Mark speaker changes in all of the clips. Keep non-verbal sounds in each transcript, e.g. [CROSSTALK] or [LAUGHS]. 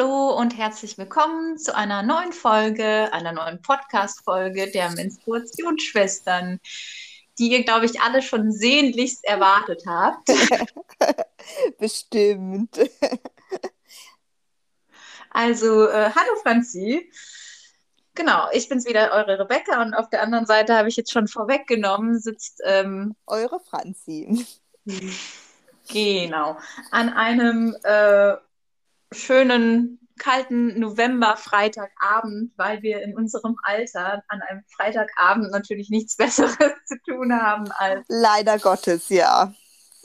Speaker 1: Hallo und herzlich willkommen zu einer neuen Folge, einer neuen Podcast-Folge der Menstruationsschwestern, die ihr, glaube ich, alle schon sehnlichst erwartet habt. [LAUGHS]
Speaker 2: Bestimmt.
Speaker 1: Also, äh, hallo Franzi. Genau, ich bin's wieder, eure Rebecca, und auf der anderen Seite habe ich jetzt schon vorweggenommen, sitzt ähm,
Speaker 2: Eure Franzi. [LAUGHS]
Speaker 1: genau an einem äh, schönen kalten November-Freitagabend, weil wir in unserem Alter an einem Freitagabend natürlich nichts [LAUGHS] Besseres zu tun haben, als
Speaker 2: Leider Gottes, ja.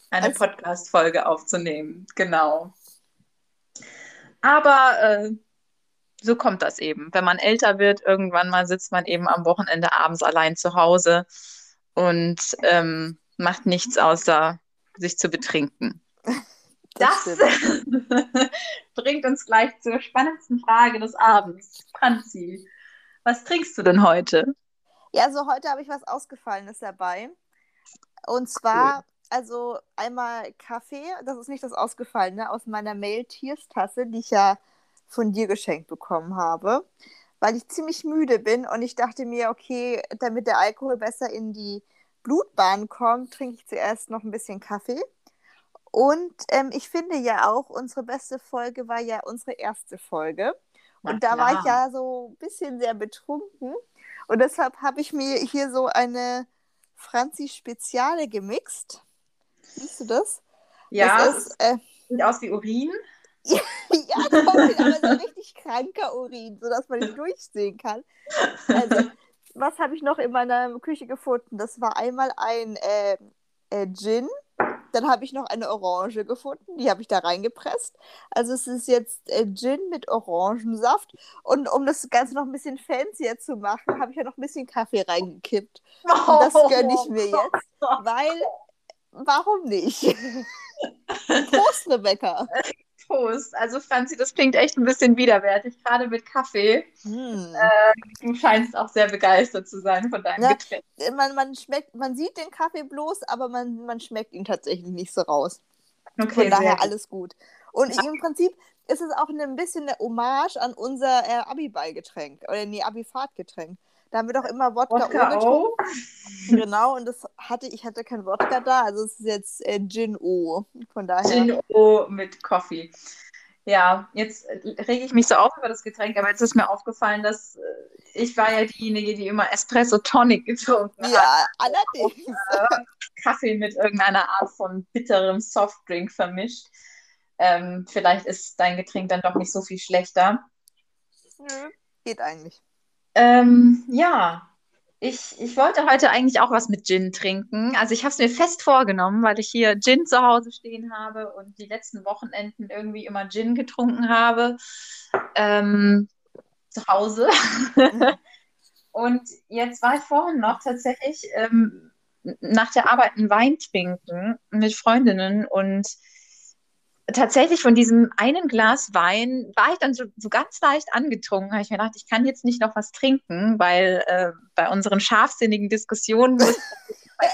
Speaker 1: eine
Speaker 2: Als-
Speaker 1: Podcast-Folge aufzunehmen. Genau. Aber äh, so kommt das eben. Wenn man älter wird, irgendwann mal sitzt man eben am Wochenende abends allein zu Hause und ähm, macht nichts außer sich zu betrinken. [LAUGHS] Das
Speaker 2: stimmt. [LAUGHS]
Speaker 1: bringt uns gleich zur spannendsten Frage des Abends. Franzi, was trinkst du denn heute?
Speaker 2: Ja, also heute habe ich was Ausgefallenes dabei. Und zwar, also einmal Kaffee, das ist nicht das Ausgefallene, aus meiner Mail-Tiers-Tasse, die ich ja von dir geschenkt bekommen habe, weil ich ziemlich müde bin und ich dachte mir, okay, damit der Alkohol besser in die Blutbahn kommt, trinke ich zuerst noch ein bisschen Kaffee. Und ähm, ich finde ja auch, unsere beste Folge war ja unsere erste Folge.
Speaker 1: Na
Speaker 2: Und da war ich
Speaker 1: klar.
Speaker 2: ja so ein bisschen sehr betrunken. Und deshalb habe ich mir hier so eine Franzi Speziale gemixt. Siehst du das?
Speaker 1: Ja,
Speaker 2: das ist, äh,
Speaker 1: sieht aus wie Urin. [LAUGHS]
Speaker 2: ja, komplett, aber so richtig kranker Urin, sodass man nicht durchsehen kann. Also, was habe ich noch in meiner Küche gefunden? Das war einmal ein äh, äh, Gin. Dann habe ich noch eine Orange gefunden, die habe ich da reingepresst. Also es ist jetzt äh, Gin mit Orangensaft. Und um das Ganze noch ein bisschen fancier zu machen, habe ich ja noch ein bisschen Kaffee reingekippt. Und das gönne ich mir jetzt, [LAUGHS] weil, warum nicht? [LAUGHS] Prost, Rebecca. [LAUGHS]
Speaker 1: Prost. Also Franzi, das klingt echt ein bisschen widerwärtig, gerade mit Kaffee.
Speaker 2: Hm.
Speaker 1: Du scheinst auch sehr begeistert zu sein von deinem
Speaker 2: Ja.
Speaker 1: Getränk.
Speaker 2: man, man schmeckt, man sieht den Kaffee bloß, aber man, man schmeckt ihn tatsächlich nicht so raus.
Speaker 1: Okay,
Speaker 2: Von daher
Speaker 1: gut.
Speaker 2: alles gut. Und im Prinzip ist es auch ein bisschen eine Hommage an unser äh, Abi-Ballgetränk oder nee, Abi-Fahrtgetränk. Da haben wir doch immer Wodka,
Speaker 1: Wodka
Speaker 2: O getrunken. [LAUGHS] Genau, und das hatte ich hatte kein Wodka da, also es ist jetzt äh, Gin O. Von daher.
Speaker 1: Gin O mit Coffee. Ja, jetzt äh, rege ich mich so auf über das Getränk, aber jetzt ist mir aufgefallen, dass äh, ich war ja diejenige, die immer Espresso Tonic getrunken hat.
Speaker 2: Ja, allerdings.
Speaker 1: Kaffee mit irgendeiner Art von bitterem Softdrink vermischt. Ähm, vielleicht ist dein Getränk dann doch nicht so viel schlechter.
Speaker 2: Nö, geht eigentlich.
Speaker 1: Ähm, ja, ich, ich wollte heute eigentlich auch was mit Gin trinken. Also ich habe es mir fest vorgenommen, weil ich hier Gin zu Hause stehen habe und die letzten Wochenenden irgendwie immer Gin getrunken habe. Ähm, zu Hause. [LAUGHS] Und jetzt war ich vorhin noch tatsächlich ähm, nach der Arbeit einen Wein trinken mit Freundinnen und tatsächlich von diesem einen Glas Wein war ich dann so, so ganz leicht angetrunken. Habe ich mir gedacht, ich kann jetzt nicht noch was trinken, weil äh, bei unseren scharfsinnigen Diskussionen muss [LAUGHS] ich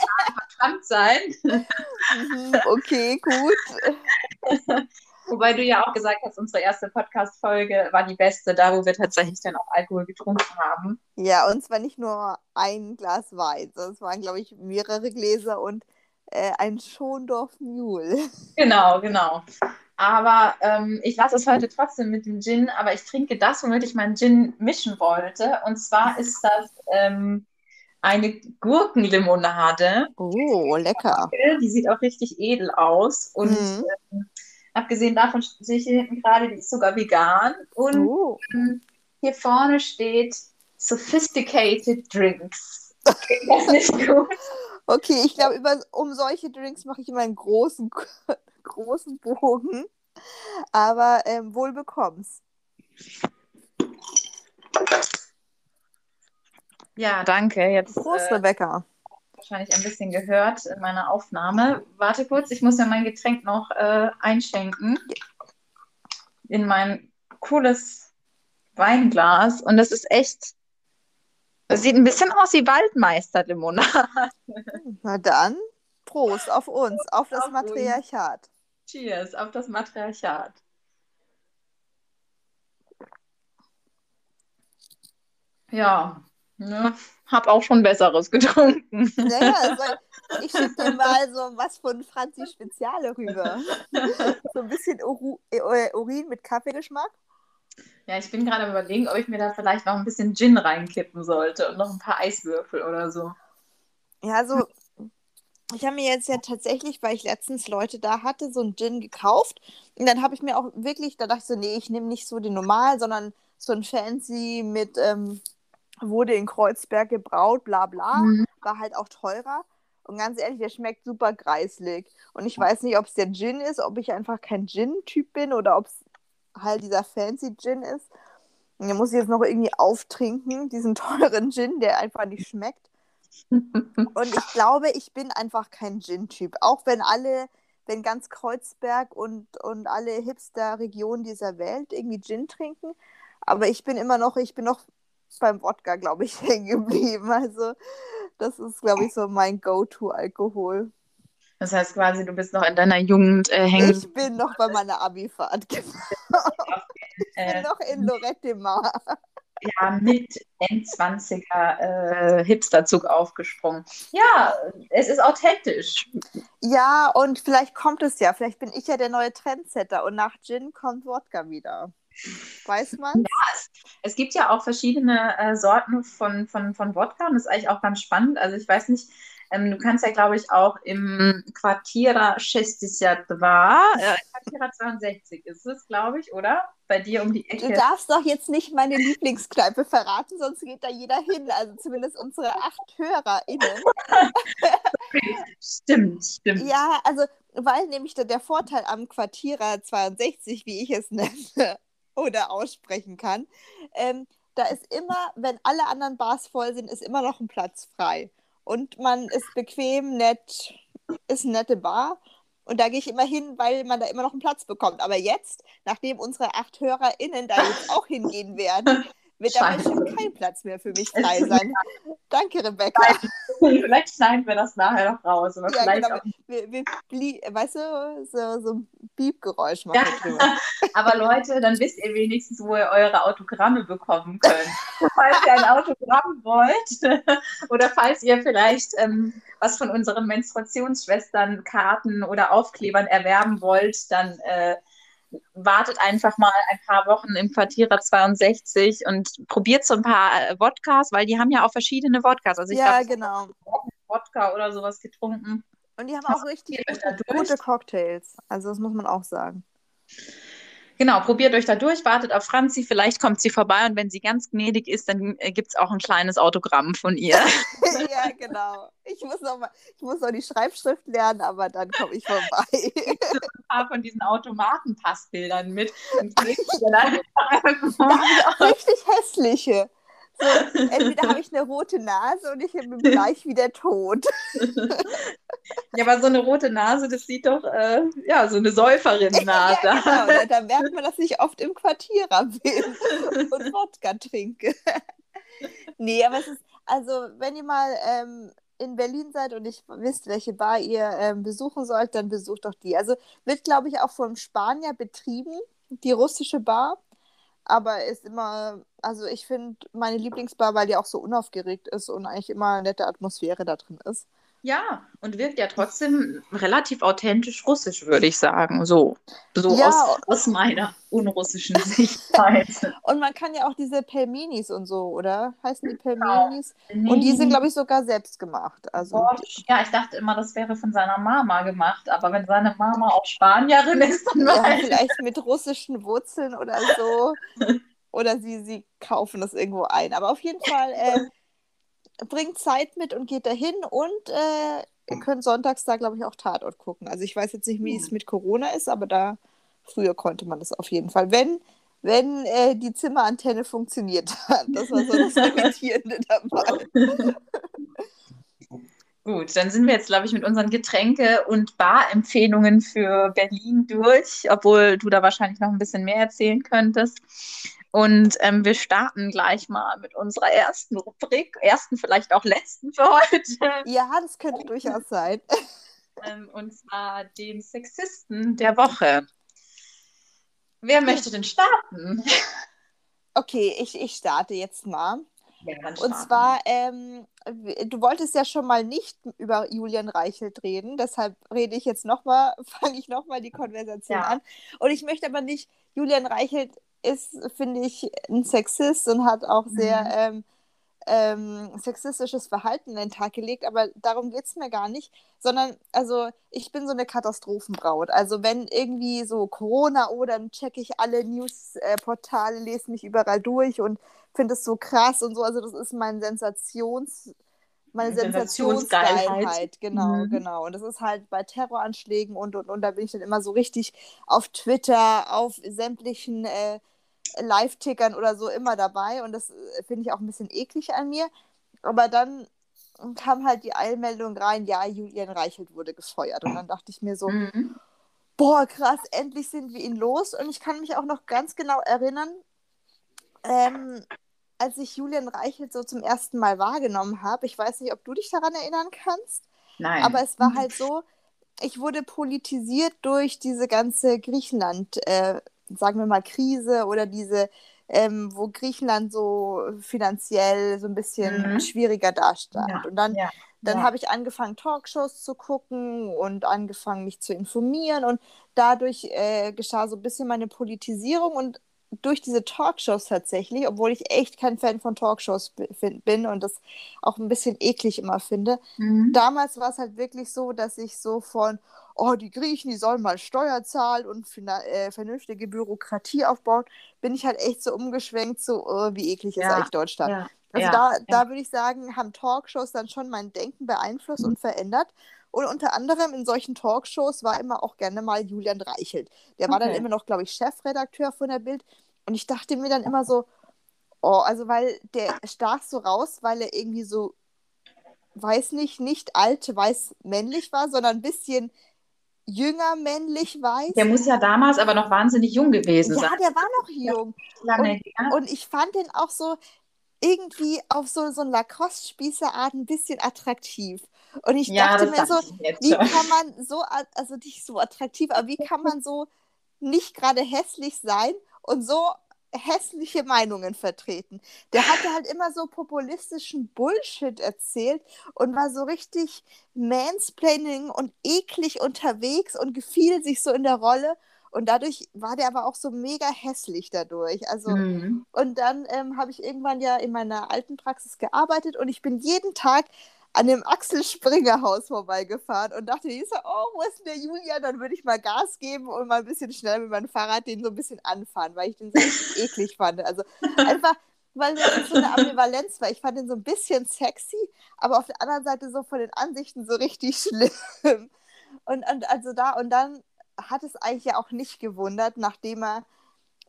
Speaker 1: verkrankt [LAUGHS] sein.
Speaker 2: Mhm, okay, gut. [LAUGHS]
Speaker 1: Wobei du ja auch gesagt hast, unsere erste Podcast-Folge war die beste, da wo wir tatsächlich dann auch Alkohol getrunken haben.
Speaker 2: Ja, und zwar nicht nur ein Glas Wein, sondern es waren, glaube ich, mehrere Gläser und äh, ein Schondorf Mule. [LAUGHS]
Speaker 1: Genau, genau. Aber ähm, ich lasse es heute trotzdem mit dem Gin, aber ich trinke das, womit ich meinen Gin mischen wollte. Und zwar ist das ähm, eine Gurkenlimonade.
Speaker 2: Oh, lecker.
Speaker 1: Die sieht auch richtig edel aus. Und
Speaker 2: Mhm.
Speaker 1: ähm, abgesehen davon sehe ich hier hinten gerade, die ist sogar vegan. Und
Speaker 2: Oh.
Speaker 1: ähm, hier vorne steht Sophisticated Drinks. Das nicht gut? [LAUGHS]
Speaker 2: Okay, ich glaube, um solche Drinks mache ich immer einen großen, [LAUGHS] großen Bogen. Aber ähm, wohl bekomm's.
Speaker 1: Ja, danke. Jetzt
Speaker 2: Prost,
Speaker 1: äh,
Speaker 2: Rebecca.
Speaker 1: wahrscheinlich ein bisschen gehört in meiner Aufnahme. Warte kurz, ich muss ja mein Getränk noch äh, einschenken in mein cooles Weinglas. Und das ist echt, das sieht ein bisschen aus wie Waldmeisterlimonade.
Speaker 2: Na dann, Prost auf uns, auf das
Speaker 1: auf
Speaker 2: Matriarchat. Uns.
Speaker 1: Cheers, auf das Matriarchat. Ja, ne? hab auch schon Besseres getrunken.
Speaker 2: Naja, also ich schicke dir mal so was von Franzi Speziale rüber. [LAUGHS] so ein bisschen Uru äh, Urin mit Kaffeegeschmack.
Speaker 1: Ja, ich bin gerade am überlegen, ob ich mir da vielleicht noch ein bisschen Gin reinkippen sollte und noch ein paar Eiswürfel oder so.
Speaker 2: Ja, also ich habe mir jetzt ja tatsächlich, weil ich letztens Leute da hatte, so einen Gin gekauft. Und dann habe ich mir auch wirklich, da dachte ich so, nee, ich nehme nicht so den normal, sondern so ein Fancy mit, ähm, wurde in Kreuzberg gebraut, bla bla.
Speaker 1: Mhm.
Speaker 2: War halt auch teurer. Und ganz ehrlich, der schmeckt super greislig. Und ich weiß nicht, ob es der Gin ist, ob ich einfach kein Gin-Typ bin oder ob es halt dieser Fancy Gin ist. Und den muss ich jetzt noch irgendwie auftrinken, diesen [LAUGHS] teuren Gin, der einfach nicht schmeckt. Und ich glaube, ich bin einfach kein Gin-Typ. Auch wenn alle, wenn ganz Kreuzberg und, und alle Hipster-Regionen dieser Welt irgendwie Gin trinken. Aber ich bin immer noch, ich bin noch beim Wodka, glaube ich, [LAUGHS] hängen geblieben. Also, das ist, glaube ich, so mein Go-To-Alkohol.
Speaker 1: Das heißt quasi, du bist noch in deiner Jugend äh, hängen.
Speaker 2: Ich bin noch bei meiner Abifahrt. [LAUGHS] Ich bin
Speaker 1: Äh,
Speaker 2: noch in Lorette de Mar.
Speaker 1: ja, mit N20er äh, Hipsterzug aufgesprungen. Ja, es ist authentisch.
Speaker 2: Ja, und vielleicht kommt es ja. Vielleicht bin ich ja der neue Trendsetter und nach Gin kommt Wodka wieder. Weiß man?
Speaker 1: Es gibt ja auch verschiedene äh, Sorten von, von, von Wodka und das ist eigentlich auch ganz spannend. Also ich weiß nicht, ähm, du kannst ja, glaube ich, auch im Quartiera 62, äh, Quartiera 62 ist es, glaube ich, oder? Bei dir um die
Speaker 2: Du
Speaker 1: Ecke.
Speaker 2: darfst doch jetzt nicht meine Lieblingskneipe verraten, sonst geht da jeder hin. Also zumindest unsere acht HörerInnen.
Speaker 1: Stimmt, stimmt.
Speaker 2: Ja, also, weil nämlich der, der Vorteil am Quartierer 62, wie ich es nenne [LAUGHS] oder aussprechen kann, ähm, da ist immer, wenn alle anderen Bars voll sind, ist immer noch ein Platz frei. Und man ist bequem, nett, ist eine nette Bar. Und da gehe ich immer hin, weil man da immer noch einen Platz bekommt. Aber jetzt, nachdem unsere acht HörerInnen da jetzt auch hingehen werden, [LAUGHS] wird da
Speaker 1: Scheiße.
Speaker 2: bestimmt kein Platz mehr für mich frei sein. [LAUGHS] Danke, Rebecca.
Speaker 1: Vielleicht schneiden wir das nachher noch raus. Aber
Speaker 2: Ja,
Speaker 1: vielleicht
Speaker 2: genau.
Speaker 1: auch
Speaker 2: Wir, wir, weißt du, so, so ein Piepgeräusch machen
Speaker 1: Ja. [LAUGHS] Aber Leute, dann wisst ihr wenigstens, wo ihr eure Autogramme bekommen könnt. falls ihr ein Autogramm wollt [LAUGHS] oder falls ihr vielleicht ähm, was von unseren Menstruationsschwestern Karten oder Aufklebern erwerben wollt, dann äh, wartet einfach mal ein paar Wochen im Quartierer 62 und probiert so ein paar äh, Wodkas, weil die haben ja auch verschiedene Wodkas. Also ich
Speaker 2: Ja,
Speaker 1: habe
Speaker 2: genau.
Speaker 1: Wodka oder sowas getrunken.
Speaker 2: Und die haben auch richtig gute, gute Cocktails. Also das muss man auch sagen.
Speaker 1: Genau, probiert euch da durch, wartet auf Franzi, vielleicht kommt sie vorbei und wenn sie ganz gnädig ist, dann äh, gibt es auch ein kleines Autogramm von ihr. [LAUGHS] [LAUGHS]
Speaker 2: ja, genau. Ich muss noch mal, ich muss noch die Schreibschrift lernen, aber dann komme ich vorbei. [LAUGHS]
Speaker 1: ein paar von diesen Automatenpassbildern mit. Und dann
Speaker 2: richtig hässliche. So, entweder habe ich eine rote Nase und ich bin gleich wieder tot. [LAUGHS]
Speaker 1: ja, aber so eine rote Nase, das sieht doch, äh, ja, so eine Säuferinnen-Nase. [LAUGHS]
Speaker 2: Ja, genau. Da, merkt man, dass ich oft im Quartierer bin [LAUGHS] und Wodka trinke. nee, aber es ist, also wenn ihr mal ähm, in Berlin seid und nicht wisst, welche Bar ihr ähm, besuchen sollt, dann besucht doch die. Also wird, glaube ich, auch vom Spanier betrieben, die russische Bar. Aber ist immer, also ich finde meine Lieblingsbar, weil die auch so unaufgeregt ist und eigentlich immer eine nette Atmosphäre da drin ist.
Speaker 1: Ja, und wirkt ja trotzdem relativ authentisch russisch, würde ich sagen. So, so
Speaker 2: Ja.
Speaker 1: aus, aus meiner unrussischen [LAUGHS] Sichtweise.
Speaker 2: Und man kann ja auch diese Pelminis und so, oder? Heißen die Pelminis? Und die sind, glaube ich, sogar selbst gemacht. Also.
Speaker 1: Ja, ich dachte immer, das wäre von seiner Mama gemacht, aber wenn seine Mama auch Spanierin ist, dann
Speaker 2: ja, vielleicht mit russischen Wurzeln oder so. [LAUGHS] Oder sie, sie kaufen das irgendwo ein. Aber auf jeden Fall äh, bringt Zeit mit und geht dahin und äh, ihr könnt sonntags da, glaube ich, auch Tatort gucken. Also ich weiß jetzt nicht, wie es mit Corona ist, aber da früher konnte man das auf jeden Fall. Wenn, wenn äh, die Zimmerantenne funktioniert hat. Das war so das [LAUGHS] Irritierende dabei.
Speaker 1: Gut, dann sind wir jetzt, glaube ich, mit unseren Getränke- und Bar-Empfehlungen für Berlin durch, obwohl du da wahrscheinlich noch ein bisschen mehr erzählen könntest. Und ähm, wir starten gleich mal mit unserer ersten Rubrik, ersten vielleicht auch letzten für heute,
Speaker 2: Ja, das könnte durchaus sein. [LAUGHS]
Speaker 1: ähm, und zwar dem Sexisten der Woche. Wer möchte denn starten?
Speaker 2: Okay, ich, ich starte jetzt mal.
Speaker 1: Ja,
Speaker 2: und zwar, ähm, du wolltest ja schon mal nicht über Julian Reichelt reden, deshalb rede ich jetzt nochmal, [LAUGHS] fange ich nochmal die Konversation ja. an. Und ich möchte aber nicht, Julian Reichelt ist, finde ich, ein Sexist und hat auch sehr mhm. ähm, ähm, sexistisches Verhalten an den Tag gelegt, aber darum geht es mir gar nicht, sondern, also, ich bin so eine Katastrophenbraut. Also, wenn irgendwie so Corona oder dann checke ich alle Newsportale, lese mich überall durch und finde es so krass und so. Also, das ist mein Sensations- meine Sensationsgeilheit, genau, mhm. genau. Und das ist halt bei Terroranschlägen und, und, und da bin ich dann immer so richtig auf Twitter, auf sämtlichen äh, Live-Tickern oder so immer dabei und das äh, finde ich auch ein bisschen eklig an mir. Aber dann kam halt die Eilmeldung rein, ja, Julian Reichelt wurde gefeuert. Und dann dachte ich mir so, mhm. boah, krass, endlich sind wir ihn los. Und ich kann mich auch noch ganz genau erinnern, ähm, als ich Julian Reichelt so zum ersten Mal wahrgenommen habe. Ich weiß nicht, ob du dich daran erinnern kannst.
Speaker 1: Nein.
Speaker 2: Aber es war halt [LAUGHS] so, ich wurde politisiert durch diese ganze Griechenland- äh, sagen wir mal, Krise oder diese, ähm, wo Griechenland so finanziell so ein bisschen mhm. schwieriger dastand. Ja. Und dann, ja. dann ja. habe ich angefangen, Talkshows zu gucken und angefangen, mich zu informieren. Und dadurch äh, geschah so ein bisschen meine Politisierung und durch diese Talkshows tatsächlich, obwohl ich echt kein Fan von Talkshows bin und das auch ein bisschen eklig immer finde. Mhm. Damals war es halt wirklich so, dass ich so von, oh, die Griechen, die sollen mal Steuer zahlen und äh, vernünftige Bürokratie aufbauen, bin ich halt echt so umgeschwenkt, so, oh, wie eklig ja. ist eigentlich Deutschland. Ja. Also ja. da, da würde ich sagen, haben Talkshows dann schon mein Denken beeinflusst mhm. und verändert. Und unter anderem in solchen Talkshows war immer auch gerne mal Julian Reichelt. Der okay. war dann immer noch, glaube ich, Chefredakteur von der Bild. Und ich dachte mir dann immer so, oh, also weil der stach so raus, weil er irgendwie so, weiß nicht, nicht alt, weiß männlich war, sondern ein bisschen jünger männlich weiß.
Speaker 1: Der muss ja damals aber noch wahnsinnig jung gewesen
Speaker 2: ja,
Speaker 1: sein.
Speaker 2: Ja, der war noch jung. Lange und, und ich fand den auch so irgendwie auf so, so eine Lacoste-Spießerart ein bisschen attraktiv. Und ich ja, dachte mir so, wie kann man so, also nicht so attraktiv, aber wie kann man so nicht gerade hässlich sein und so hässliche Meinungen vertreten. Der hatte halt immer so populistischen Bullshit erzählt und war so richtig mansplaining und eklig unterwegs und gefiel sich so in der Rolle. Und dadurch war der aber auch so mega hässlich dadurch. Also, mhm. und dann ähm, habe ich irgendwann ja in meiner alten Praxis gearbeitet und ich bin jeden Tag an dem Axel Springer Haus vorbeigefahren und dachte, ich so, oh, wo ist denn der Julian? Dann würde ich mal Gas geben und mal ein bisschen schnell mit meinem Fahrrad den so ein bisschen anfahren, weil ich den so richtig [LAUGHS] eklig fand. Also einfach, weil das so eine Ambivalenz war. Ich fand den so ein bisschen sexy, aber auf der anderen Seite so von den Ansichten so richtig [LAUGHS] schlimm. Und, und also da, und dann hat es eigentlich ja auch nicht gewundert, nachdem er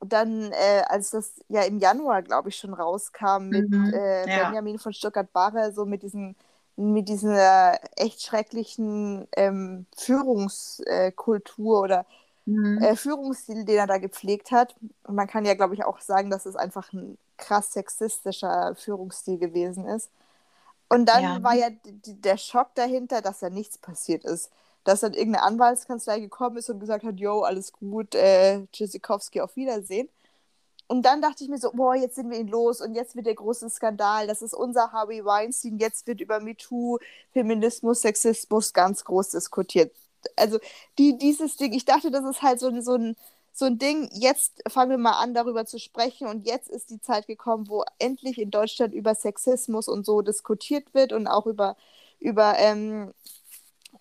Speaker 2: dann, äh, als das ja im Januar, glaube ich, schon rauskam mit mhm, äh, ja. Benjamin von Stuttgart-Barre, so mit diesen mit dieser echt schrecklichen ähm, Führungskultur oder mhm. äh, Führungsstil, den er da gepflegt hat. Und man kann ja, glaube ich, auch sagen, dass es einfach ein krass sexistischer Führungsstil gewesen ist. Und dann ja. war ja der Schock dahinter, dass da nichts passiert ist. Dass dann irgendeine Anwaltskanzlei gekommen ist und gesagt hat, yo, alles gut, äh, Tschüssikowski, auf Wiedersehen. Und dann dachte ich mir so, boah, jetzt sind wir ihn los und jetzt wird der große Skandal. Das ist unser Harvey Weinstein. Jetzt wird über MeToo, Feminismus, Sexismus ganz groß diskutiert. Also die, dieses Ding, ich dachte, das ist halt so, so, ein, so ein Ding. Jetzt fangen wir mal an, darüber zu sprechen. Und jetzt ist die Zeit gekommen, wo endlich in Deutschland über Sexismus und so diskutiert wird und auch über, über ähm,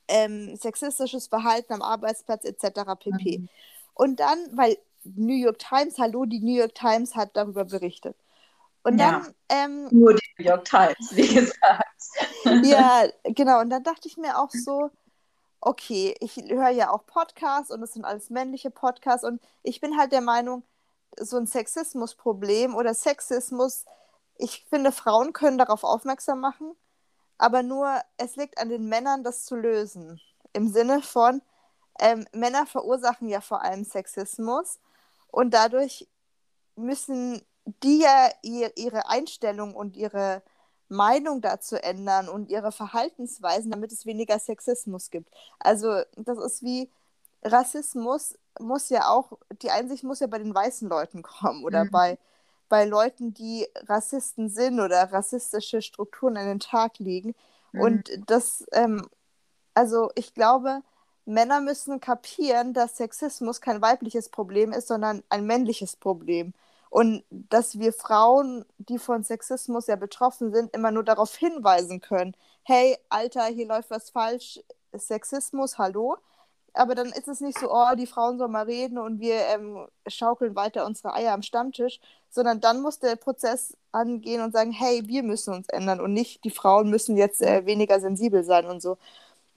Speaker 2: ähm, sexistisches Verhalten am Arbeitsplatz etc. pp. Mhm. Und dann, weil New York Times, hallo, die New York Times hat darüber berichtet. Und ja, dann. Ähm,
Speaker 1: nur die New York Times, wie gesagt. [LAUGHS]
Speaker 2: ja, genau. Und dann dachte ich mir auch so, okay, ich höre ja auch Podcasts und es sind alles männliche Podcasts und ich bin halt der Meinung, so ein Sexismusproblem oder Sexismus, ich finde, Frauen können darauf aufmerksam machen, aber nur es liegt an den Männern, das zu lösen. Im Sinne von, ähm, Männer verursachen ja vor allem Sexismus und dadurch müssen die ja ihr, ihre Einstellung und ihre Meinung dazu ändern und ihre Verhaltensweisen, damit es weniger Sexismus gibt. Also das ist wie Rassismus muss ja auch, die Einsicht muss ja bei den weißen Leuten kommen oder mhm. bei bei Leuten, die Rassisten sind oder rassistische Strukturen an den Tag legen. Mhm. Und das, ähm, also ich glaube, Männer müssen kapieren, dass Sexismus kein weibliches Problem ist, sondern ein männliches Problem. Und dass wir Frauen, die von Sexismus ja betroffen sind, immer nur darauf hinweisen können, hey, Alter, hier läuft was falsch, Sexismus, hallo. Aber dann ist es nicht so, oh, die Frauen sollen mal reden und wir ähm, schaukeln weiter unsere Eier am Stammtisch, sondern dann muss der Prozess angehen und sagen, hey, wir müssen uns ändern und nicht die Frauen müssen jetzt äh, weniger sensibel sein und so.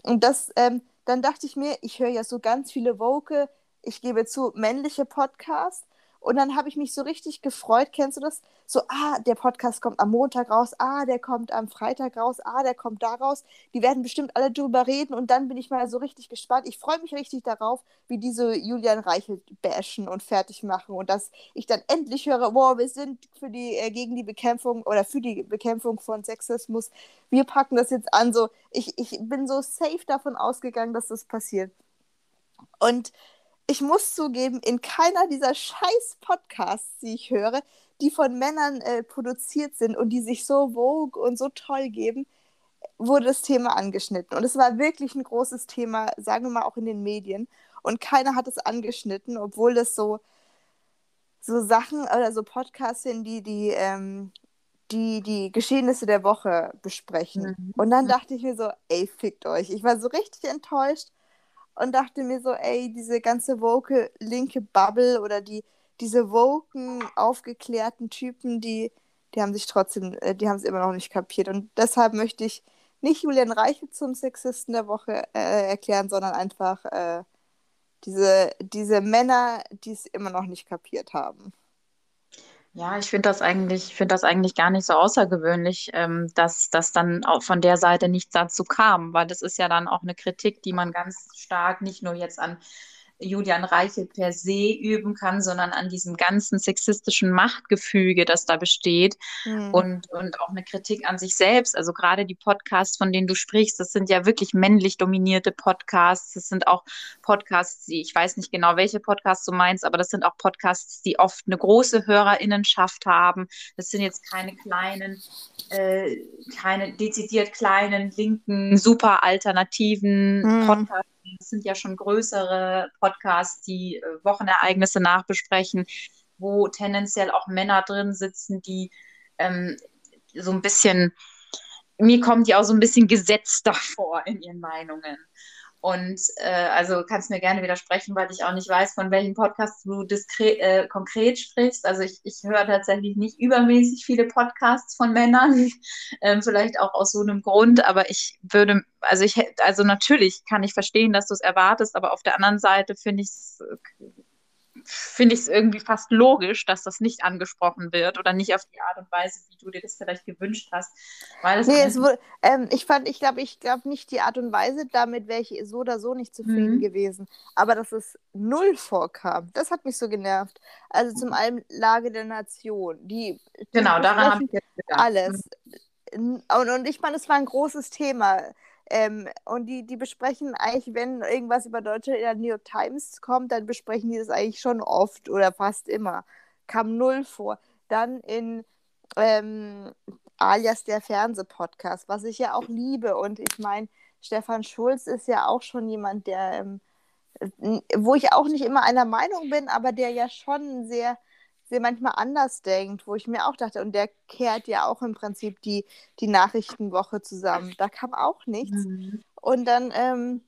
Speaker 2: Und das, ähm, dann dachte ich mir, ich höre ja so ganz viele Woke, ich gebe zu, männliche Podcasts und dann habe ich mich so richtig gefreut. Kennst du das? So, ah, der Podcast kommt am Montag raus, ah, der kommt am Freitag raus, ah, der kommt da raus. Die werden bestimmt alle drüber reden und dann bin ich mal so richtig gespannt. Ich freue mich richtig darauf, wie diese Julian Reichelt bashen und fertig machen und dass ich dann endlich höre, wow, wir sind für die, äh, gegen die Bekämpfung oder für die Bekämpfung von Sexismus. Wir packen das jetzt an. So, ich, ich bin so safe davon ausgegangen, dass das passiert. Und ich muss zugeben, in keiner dieser scheiß Podcasts, die ich höre, die von Männern äh, produziert sind und die sich so vogue und so toll geben, wurde das Thema angeschnitten. Und es war wirklich ein großes Thema, sagen wir mal auch in den Medien. Und keiner hat es angeschnitten, obwohl das so, so Sachen oder so Podcasts sind, die die, ähm, die, die Geschehnisse der Woche besprechen. Mhm. Und dann dachte ich mir so, ey, fickt euch. Ich war so richtig enttäuscht und dachte mir so, ey, diese ganze woke linke Bubble oder die, diese woken, aufgeklärten Typen, die, die haben sich trotzdem, äh, die haben es immer noch nicht kapiert. Und deshalb möchte ich nicht Julian Reiche zum Sexisten der Woche äh, erklären, sondern einfach äh, diese, diese Männer, die es immer noch nicht kapiert haben.
Speaker 1: Ja, ich finde das eigentlich, finde das eigentlich gar nicht so außergewöhnlich, ähm, dass das dann auch von der Seite nichts dazu kam, weil das ist ja dann auch eine Kritik, die man ganz stark nicht nur jetzt an Julian Reichel per se üben kann, sondern an diesem ganzen sexistischen Machtgefüge, das da besteht mhm. und, und auch eine Kritik an sich selbst. Also gerade die Podcasts, von denen du sprichst, das sind ja wirklich männlich dominierte Podcasts. Das sind auch Podcasts, die, ich weiß nicht genau, welche Podcasts du meinst, aber das sind auch Podcasts, die oft eine große Hörerinnenschaft haben. Das sind jetzt keine kleinen, äh, keine dezidiert kleinen, linken, super alternativen mhm. Podcasts das sind ja schon größere Podcasts, die äh, Wochenereignisse nachbesprechen, wo tendenziell auch Männer drin sitzen, die ähm, so ein bisschen, mir kommt die auch so ein bisschen gesetzt [LAUGHS] davor in ihren Meinungen. Und äh, also kannst mir gerne widersprechen, weil ich auch nicht weiß, von welchen Podcasts du diskret, äh, konkret sprichst. Also ich, ich höre tatsächlich nicht übermäßig viele Podcasts von Männern, [LAUGHS] ähm, vielleicht auch aus so einem Grund, aber ich würde, also ich, also natürlich kann ich verstehen, dass du es erwartest, aber auf der anderen Seite finde ich es finde ich es irgendwie fast logisch, dass das nicht angesprochen wird oder nicht auf die Art und Weise, wie du dir das vielleicht gewünscht hast. Weil
Speaker 2: nee, es wurde, ähm, ich fand, ich glaube, ich glaube nicht die Art und Weise, damit wäre ich so oder so nicht zufrieden mhm. gewesen. Aber dass es null vorkam, das hat mich so genervt. Also zum einen Lage der Nation, die,
Speaker 1: genau, daran habe ich
Speaker 2: jetzt gedacht. Alles. Mhm. Und, und ich meine, es war ein großes Thema. Ähm, und die, die besprechen eigentlich, wenn irgendwas über Deutschland in der New York Times kommt, dann besprechen die das eigentlich schon oft oder fast immer. Kam null vor. Dann in ähm, alias der Fernsehpodcast, was ich ja auch liebe. Und ich meine, Stefan Schulz ist ja auch schon jemand, der, ähm, wo ich auch nicht immer einer Meinung bin, aber der ja schon sehr der manchmal anders denkt, wo ich mir auch dachte, und der kehrt ja auch im Prinzip die, die Nachrichtenwoche zusammen. Da kam auch nichts. Mhm. Und dann ähm,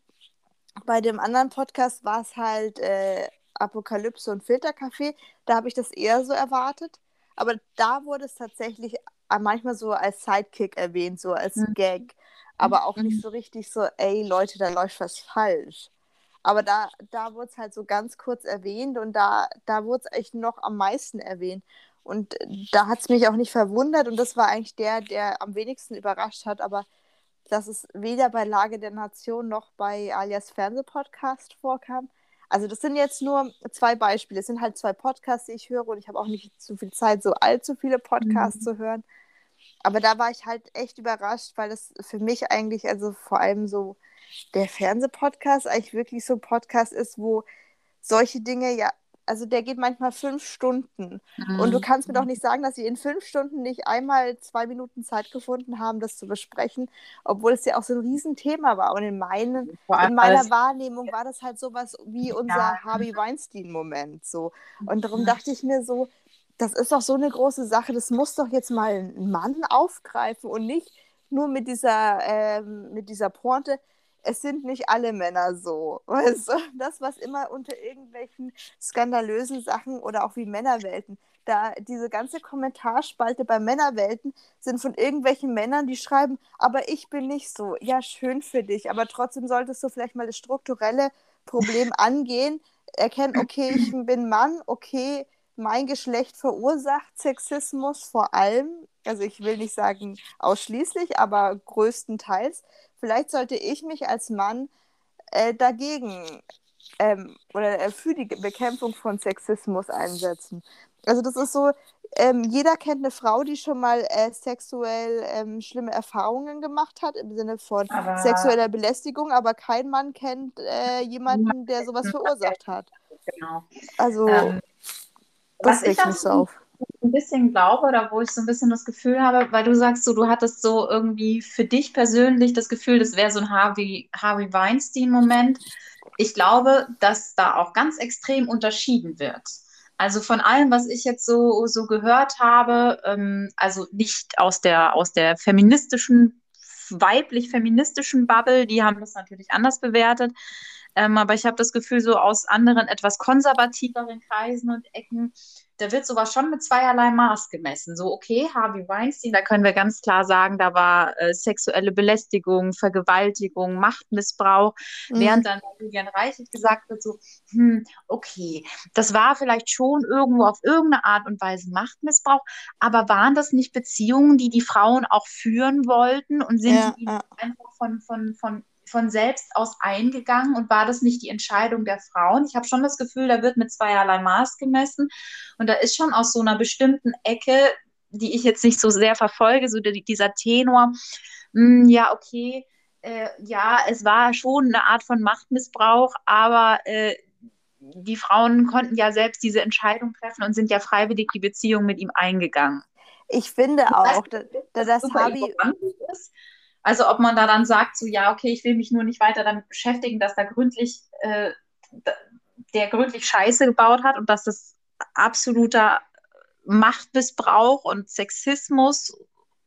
Speaker 2: bei dem anderen Podcast war es halt äh, Apokalypse und Filterkaffee. Da habe ich das eher so erwartet. Aber da wurde es tatsächlich manchmal so als Sidekick erwähnt, so als mhm. Gag. Aber auch nicht mhm. so richtig so, ey Leute, da läuft was falsch. Aber da, da wurde es halt so ganz kurz erwähnt und da, da wurde es echt noch am meisten erwähnt. Und da hat es mich auch nicht verwundert und das war eigentlich der, der am wenigsten überrascht hat. Aber dass es weder bei Lage der Nation noch bei Alias Fernsehpodcast vorkam. Also das sind jetzt nur zwei Beispiele. Es sind halt zwei Podcasts, die ich höre und ich habe auch nicht so viel Zeit, so allzu viele Podcasts mhm. zu hören. Aber da war ich halt echt überrascht, weil das für mich eigentlich, also vor allem so der Fernsehpodcast eigentlich wirklich so ein Podcast ist, wo solche Dinge ja also der geht manchmal fünf Stunden. Mhm. Und du kannst mir doch nicht sagen, dass sie in fünf Stunden nicht einmal zwei Minuten Zeit gefunden haben, das zu besprechen, obwohl es ja auch so ein Riesenthema war. Und in, meinen, in meiner Wahrnehmung war das halt sowas wie unser ja. Harvey Weinstein-Moment. So. Und darum dachte ich mir so, das ist doch so eine große Sache, das muss doch jetzt mal ein Mann aufgreifen und nicht nur mit dieser, ähm, mit dieser Pointe, es sind nicht alle Männer so. [LAUGHS] Weißt du? Das, was immer unter irgendwelchen skandalösen Sachen oder auch wie Männerwelten, da diese ganze Kommentarspalte bei Männerwelten sind von irgendwelchen Männern, die schreiben, aber ich bin nicht so. Ja, schön für dich, aber trotzdem solltest du vielleicht mal das strukturelle Problem [LAUGHS] angehen, erkennen, okay, ich bin Mann, okay, mein Geschlecht verursacht Sexismus vor allem, also ich will nicht sagen ausschließlich, aber größtenteils. Vielleicht sollte ich mich als Mann äh, dagegen ähm, oder äh, für die Bekämpfung von Sexismus einsetzen. Also das ist so, ähm, jeder kennt eine Frau, die schon mal äh, sexuell ähm, schlimme Erfahrungen gemacht hat, im Sinne von aber sexueller Belästigung, aber kein Mann kennt äh, jemanden, der sowas [LAUGHS] verursacht hat. Genau. Also ähm,
Speaker 1: das regt mich so auf. Ein bisschen glaube oder wo ich so ein bisschen das Gefühl habe, weil du sagst, so du hattest so irgendwie für dich persönlich das Gefühl, das wäre so ein Harvey, Harvey Weinstein-Moment. Ich glaube, dass da auch ganz extrem unterschieden wird. Also von allem, was ich jetzt so, so gehört habe, ähm, also nicht aus der, aus der feministischen, weiblich-feministischen Bubble, die haben das natürlich anders bewertet, ähm, aber ich habe das Gefühl, so aus anderen, etwas konservativeren Kreisen und Ecken, da wird sowas schon mit zweierlei Maß gemessen. So, okay, Harvey Weinstein, da können wir ganz klar sagen, da war äh, sexuelle Belästigung, Vergewaltigung, Machtmissbrauch, mhm. während dann Julian Reichelt gesagt wird, so, hm, okay, das war vielleicht schon irgendwo auf irgendeine Art und Weise Machtmissbrauch, aber waren das nicht Beziehungen, die die Frauen auch führen wollten und sind ja, die ja. einfach von, von, von von selbst aus eingegangen und war das nicht die Entscheidung der Frauen? Ich habe schon das Gefühl, da wird mit zweierlei Maß gemessen und da ist schon aus so einer bestimmten Ecke, die ich jetzt nicht so sehr verfolge, so dieser Tenor, mh, hm, ja, okay, äh, ja, es war schon eine Art von Machtmissbrauch, aber äh, die Frauen konnten ja selbst diese Entscheidung treffen und sind ja freiwillig die Beziehung mit ihm eingegangen.
Speaker 2: Ich finde auch, dass, dass das Habi. Ist.
Speaker 1: Also ob man da dann sagt, so ja, okay, ich will mich nur nicht weiter damit beschäftigen, dass da gründlich, äh, der gründlich Scheiße gebaut hat und dass das absoluter Machtmissbrauch und Sexismus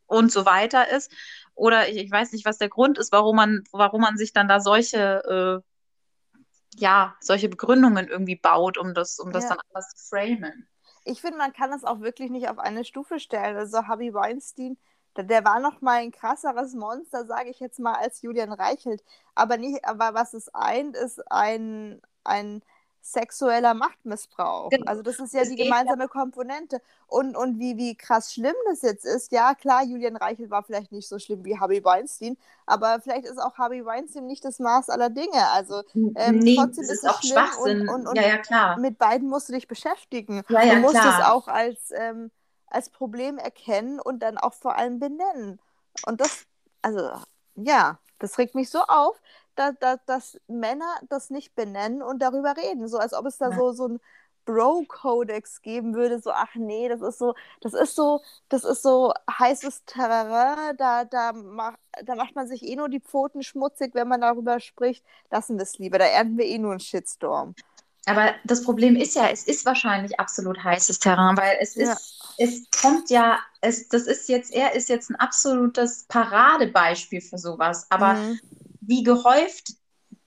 Speaker 1: und so weiter ist. Oder ich, ich, weiß nicht, was der Grund ist, warum man, warum man sich dann da solche, äh, ja, solche Begründungen irgendwie baut, um das, um das ja. dann anders zu framen.
Speaker 2: Ich finde, man kann das auch wirklich nicht auf eine Stufe stellen. Also Harvey Weinstein der war noch mal ein krasseres Monster, sage ich jetzt mal, als Julian Reichelt. Aber, nicht, aber was es eint, ist ein, ein sexueller Machtmissbrauch. Genau. Also das ist ja das die gemeinsame ja. Komponente. Und, und wie, wie krass schlimm das jetzt ist, ja klar, Julian Reichelt war vielleicht nicht so schlimm wie Harvey Weinstein, aber vielleicht ist auch Harvey Weinstein nicht das Maß aller Dinge. Also ähm, nee, trotzdem ist es auch schlimm Schwachsinn. Und, und, und ja, ja, mit beiden musst du dich beschäftigen. Ja, ja, du musst klar. es auch als ähm, als Problem erkennen und dann auch vor allem benennen. Und das, also ja, das regt mich so auf, dass, dass, dass Männer das nicht benennen und darüber reden. So als ob es da ja. so, so ein Bro-Kodex geben würde, so, ach nee, das ist so, das ist so, das ist so heißes Terrain, da, da, mach, da macht man sich eh nur die Pfoten schmutzig, wenn man darüber spricht. Lassen wir es lieber, da ernten wir eh nur einen Shitstorm.
Speaker 1: Aber das Problem ist ja, es ist wahrscheinlich absolut heißes Terrain, weil es ja. ist, es kommt ja, es, das ist jetzt, er ist jetzt ein absolutes Paradebeispiel für sowas. Aber mhm. wie gehäuft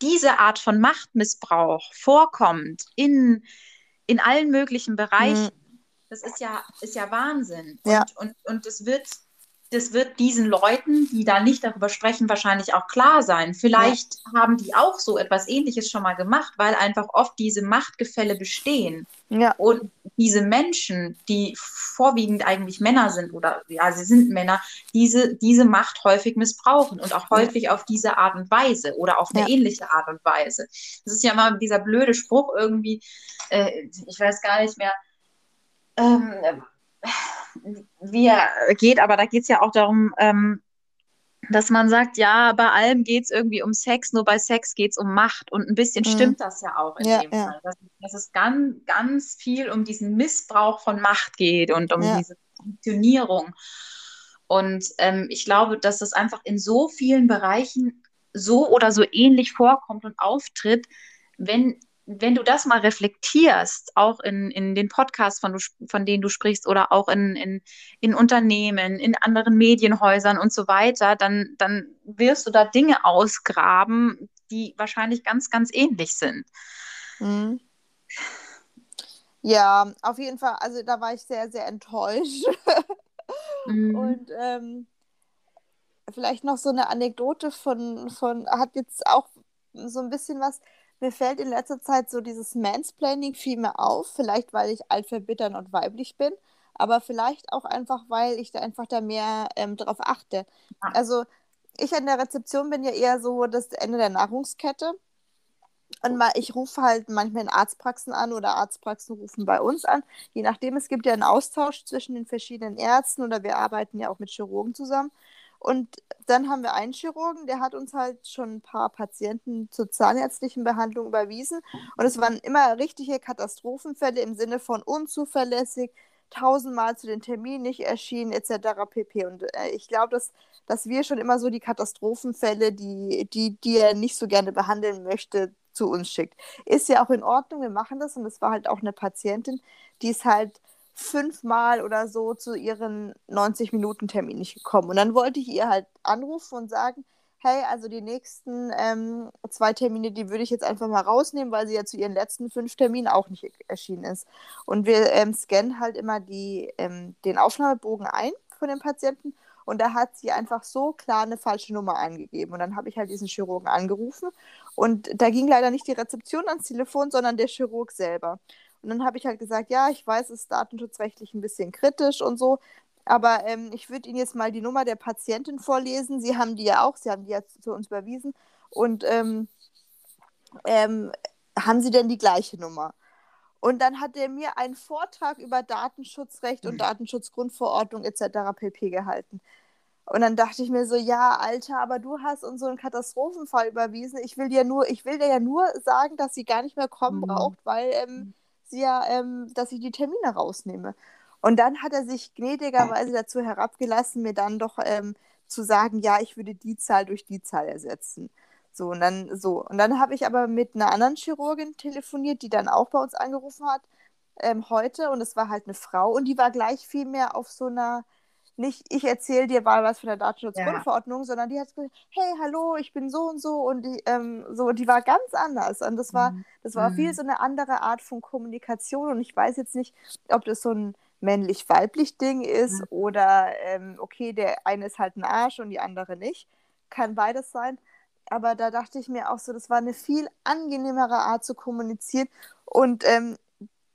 Speaker 1: diese Art von Machtmissbrauch vorkommt in, in allen möglichen Bereichen, mhm. das ist ja, ist ja Wahnsinn. Und, ja. und, und es wird das wird diesen Leuten, die da nicht darüber sprechen, wahrscheinlich auch klar sein. Vielleicht ja. haben die auch so etwas Ähnliches schon mal gemacht, weil einfach oft diese Machtgefälle bestehen. Ja. Und diese Menschen, die vorwiegend eigentlich Männer sind oder ja, sie sind Männer, diese, diese Macht häufig missbrauchen und auch häufig ja. auf diese Art und Weise oder auf eine ähnliche Art und Weise. Das ist ja immer dieser blöde Spruch irgendwie, äh, ich weiß gar nicht mehr. Ähm, wie er geht, aber da geht es ja auch darum, ähm, dass man sagt, ja, bei allem geht es irgendwie um Sex, nur bei Sex geht es um Macht. Und ein bisschen
Speaker 2: Mhm.
Speaker 1: stimmt das ja auch in
Speaker 2: Ja,
Speaker 1: dem
Speaker 2: ja.
Speaker 1: Fall. Dass, dass es ganz, ganz viel um diesen Missbrauch von Macht geht und um
Speaker 2: Ja.
Speaker 1: diese Funktionierung. Und ähm, ich glaube, dass das einfach in so vielen Bereichen so oder so ähnlich vorkommt und auftritt, wenn, wenn du das mal reflektierst, auch in, in den Podcasts, von, du, von denen du sprichst, oder auch in, in, in Unternehmen, in anderen Medienhäusern und so weiter, dann, dann wirst du da Dinge ausgraben, die wahrscheinlich ganz, ganz ähnlich sind.
Speaker 2: Mhm. Ja, auf jeden Fall, also da war ich sehr, sehr enttäuscht. [LAUGHS]
Speaker 1: Mhm.
Speaker 2: Und ähm, vielleicht noch so eine Anekdote von, von, hat jetzt auch so ein bisschen was, mir fällt in letzter Zeit so dieses Mansplaining viel mehr auf, vielleicht weil ich alt, verbittert und weiblich bin, aber vielleicht auch einfach, weil ich da einfach da mehr ähm, drauf achte.
Speaker 1: Ja.
Speaker 2: Also ich an der Rezeption bin ja eher so das Ende der Nahrungskette. Und mal, ich rufe halt manchmal in Arztpraxen an oder Arztpraxen rufen bei uns an. Je nachdem, es gibt ja einen Austausch zwischen den verschiedenen Ärzten oder wir arbeiten ja auch mit Chirurgen zusammen. Und dann haben wir einen Chirurgen, der hat uns halt schon ein paar Patienten zur zahnärztlichen Behandlung überwiesen. Und es waren immer richtige Katastrophenfälle im Sinne von unzuverlässig, tausendmal zu den Terminen nicht erschienen, etc. pp. Und äh, ich glaube, dass, dass wir schon immer so die Katastrophenfälle, die, die, die er nicht so gerne behandeln möchte, zu uns schickt. Ist ja auch in Ordnung, wir machen das. Und es war halt auch eine Patientin, die ist halt fünfmal oder so zu ihren 90-Minuten-Termin nicht gekommen. Und dann wollte ich ihr halt anrufen und sagen, hey, also die nächsten ähm, zwei Termine, die würde ich jetzt einfach mal rausnehmen, weil sie ja zu ihren letzten fünf Terminen auch nicht erschienen ist. Und wir ähm, scannen halt immer die, ähm, den Aufnahmebogen ein von dem Patienten und da hat sie einfach so klar eine falsche Nummer eingegeben. Und dann habe ich halt diesen Chirurgen angerufen und da ging leider nicht die Rezeption ans Telefon, sondern der Chirurg selber. Und dann habe ich halt gesagt, ja, ich weiß, es ist datenschutzrechtlich ein bisschen kritisch und so, aber ähm, ich würde Ihnen jetzt mal die Nummer der Patientin vorlesen. Sie haben die ja auch, Sie haben die ja zu uns überwiesen. Und ähm, ähm, haben Sie denn die gleiche Nummer? Und dann hat er mir einen Vortrag über Datenschutzrecht und Datenschutzgrundverordnung etc. pp. gehalten. Und dann dachte ich mir so, ja, Alter, aber du hast uns so einen Katastrophenfall überwiesen. Ich will dir nur, ich will dir ja nur sagen, dass sie gar nicht mehr kommen
Speaker 1: Mhm.
Speaker 2: braucht, weil ähm, sie ja, ähm, dass ich die Termine rausnehme. Und dann hat er sich gnädigerweise dazu herabgelassen, mir dann doch ähm, zu sagen, ja, ich würde die Zahl durch die Zahl ersetzen. So, und dann so. Und dann habe ich aber mit einer anderen Chirurgin telefoniert, die dann auch bei uns angerufen hat, ähm, heute. Und es war halt eine Frau und die war gleich viel mehr auf so einer, nicht ich erzähle dir mal was von der Datenschutzgrundverordnung, sondern die hat gesagt, hey, hallo, ich bin so und so und die, ähm, so, die war ganz anders. Und das war,
Speaker 1: Mhm.
Speaker 2: das war viel
Speaker 1: Mhm.
Speaker 2: so eine andere Art von Kommunikation. Und ich weiß jetzt nicht, ob das so ein männlich-weiblich Ding ist
Speaker 1: Mhm.
Speaker 2: oder ähm, okay, der eine ist halt ein Arsch und die andere nicht. Kann beides sein. Aber da dachte ich mir auch so, das war eine viel angenehmere Art zu kommunizieren. Und ähm,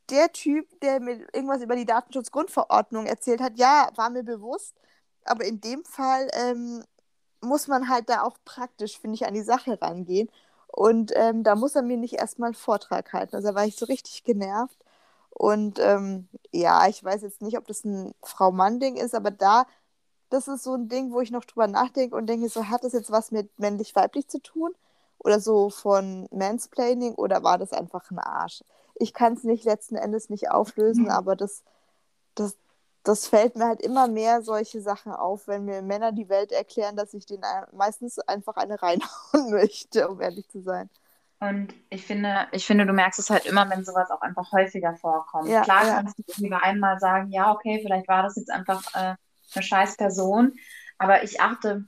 Speaker 2: der Typ, der mir irgendwas über die Datenschutzgrundverordnung erzählt hat, ja, war mir bewusst. Aber in dem Fall ähm, muss man halt da auch praktisch, finde ich, an die Sache rangehen. Und ähm, da muss er mir nicht erstmal einen Vortrag halten. Also da war ich so richtig genervt. Und ähm, ja, ich weiß jetzt nicht, ob das ein Frau-Mann-Ding ist, aber da, das ist so ein Ding, wo ich noch drüber nachdenke und denke, so hat das jetzt was mit männlich-weiblich zu tun? Oder so von Mansplaining oder war das einfach ein Arsch? Ich kann es nicht letzten Endes nicht auflösen,
Speaker 1: Mhm.
Speaker 2: aber das, das, das fällt mir halt immer mehr solche Sachen auf, wenn mir Männer die Welt erklären, dass ich denen meistens einfach eine reinhauen [LAUGHS] möchte, um ehrlich zu sein.
Speaker 1: Und ich finde, ich finde, du merkst es halt immer, wenn sowas auch einfach häufiger vorkommt.
Speaker 2: Ja,
Speaker 1: Klar
Speaker 2: ja.
Speaker 1: kannst du bei einmal sagen, ja, okay, vielleicht war das jetzt einfach äh, eine scheiß Person, aber ich achte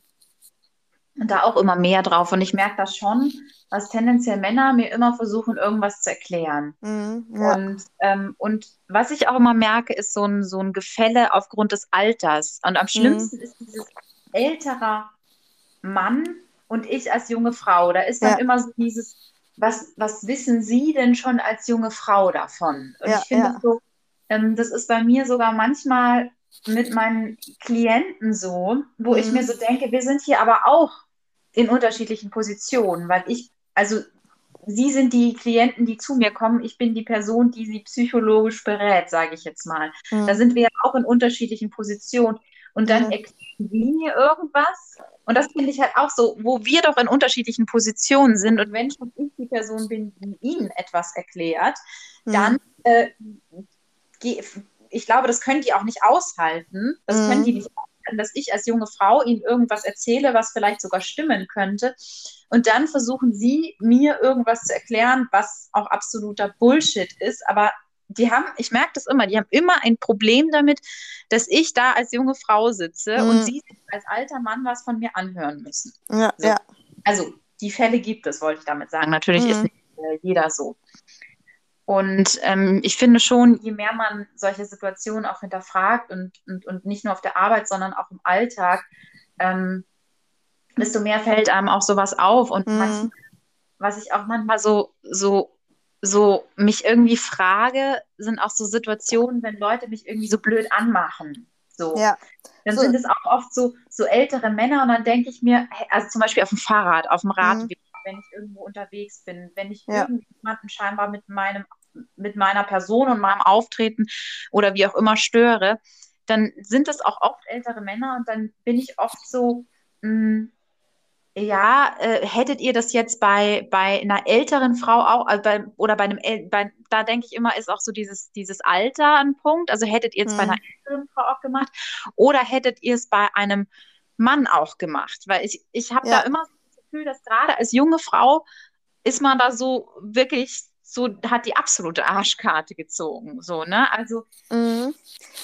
Speaker 1: da auch immer mehr drauf und ich merke das schon, dass tendenziell Männer mir immer versuchen, irgendwas zu erklären.
Speaker 2: Mhm, ja.
Speaker 1: Und, ähm, und was ich auch immer merke, ist so ein, so ein Gefälle aufgrund des Alters. Und am schlimmsten ist dieses älterer Mann und ich als junge Frau. Da ist dann
Speaker 2: Ja.
Speaker 1: immer so dieses, was, was wissen Sie denn schon als junge Frau davon? Und
Speaker 2: Ja,
Speaker 1: ich finde das so, ähm, das ist bei mir sogar manchmal mit meinen Klienten so, wo ich
Speaker 2: Mhm.
Speaker 1: mir so denke, wir sind hier aber auch in unterschiedlichen Positionen, weil ich, also Sie sind die Klienten, die zu mir kommen, ich bin die Person, die Sie psychologisch berät, sage ich jetzt mal. Da
Speaker 2: Mhm.
Speaker 1: sind wir ja auch in unterschiedlichen Positionen. und dann mhm. erklären sie mir irgendwas. Und das finde ich halt auch so, wo wir doch in unterschiedlichen Positionen sind. Und wenn schon ich die Person bin, die ihnen etwas erklärt, mhm. dann äh, ich glaube, das können die auch nicht aushalten. Das mhm. können die nicht aushalten, dass ich als junge Frau ihnen irgendwas erzähle, was vielleicht sogar stimmen könnte. Und dann versuchen sie mir irgendwas zu erklären, was auch absoluter Bullshit ist. Aber die haben, ich merke das immer, die haben immer ein Problem damit, dass ich da als junge Frau sitze mhm. und sie als alter Mann was von mir anhören müssen.
Speaker 2: Ja, so. ja.
Speaker 1: Also die Fälle gibt es, wollte ich damit sagen. Natürlich mhm. ist nicht äh, jeder so. Und ähm, ich finde schon, je mehr man solche Situationen auch hinterfragt und, und, und nicht nur auf der Arbeit, sondern auch im Alltag, ähm, desto mehr fällt einem auch sowas auf. Und mhm. was, was ich auch manchmal so, so, so mich irgendwie frage, sind auch so Situationen, wenn Leute mich irgendwie so blöd anmachen. So. Ja. Dann so. sind es auch oft so, so ältere Männer und dann denke ich mir, also zum Beispiel auf dem Fahrrad, auf dem Radweg, mhm. wenn ich irgendwo unterwegs bin, wenn ich ja. irgendjemanden scheinbar mit meinem, mit meiner Person und meinem Auftreten oder wie auch immer störe, dann sind es auch oft ältere Männer und dann bin ich oft so, mh, hm, ja, äh, hättet ihr das jetzt bei, bei einer älteren Frau auch, also bei, oder bei einem, bei, da denke ich immer, ist auch so dieses, dieses Alter ein Punkt. Also hättet ihr es hm. bei einer älteren Frau auch gemacht oder hättet ihr es bei einem Mann auch gemacht? Weil ich, ich habe ja. da immer das Gefühl, dass gerade als junge Frau ist man da so wirklich so, hat die absolute Arschkarte gezogen. So, ne? Also.
Speaker 2: Mhm.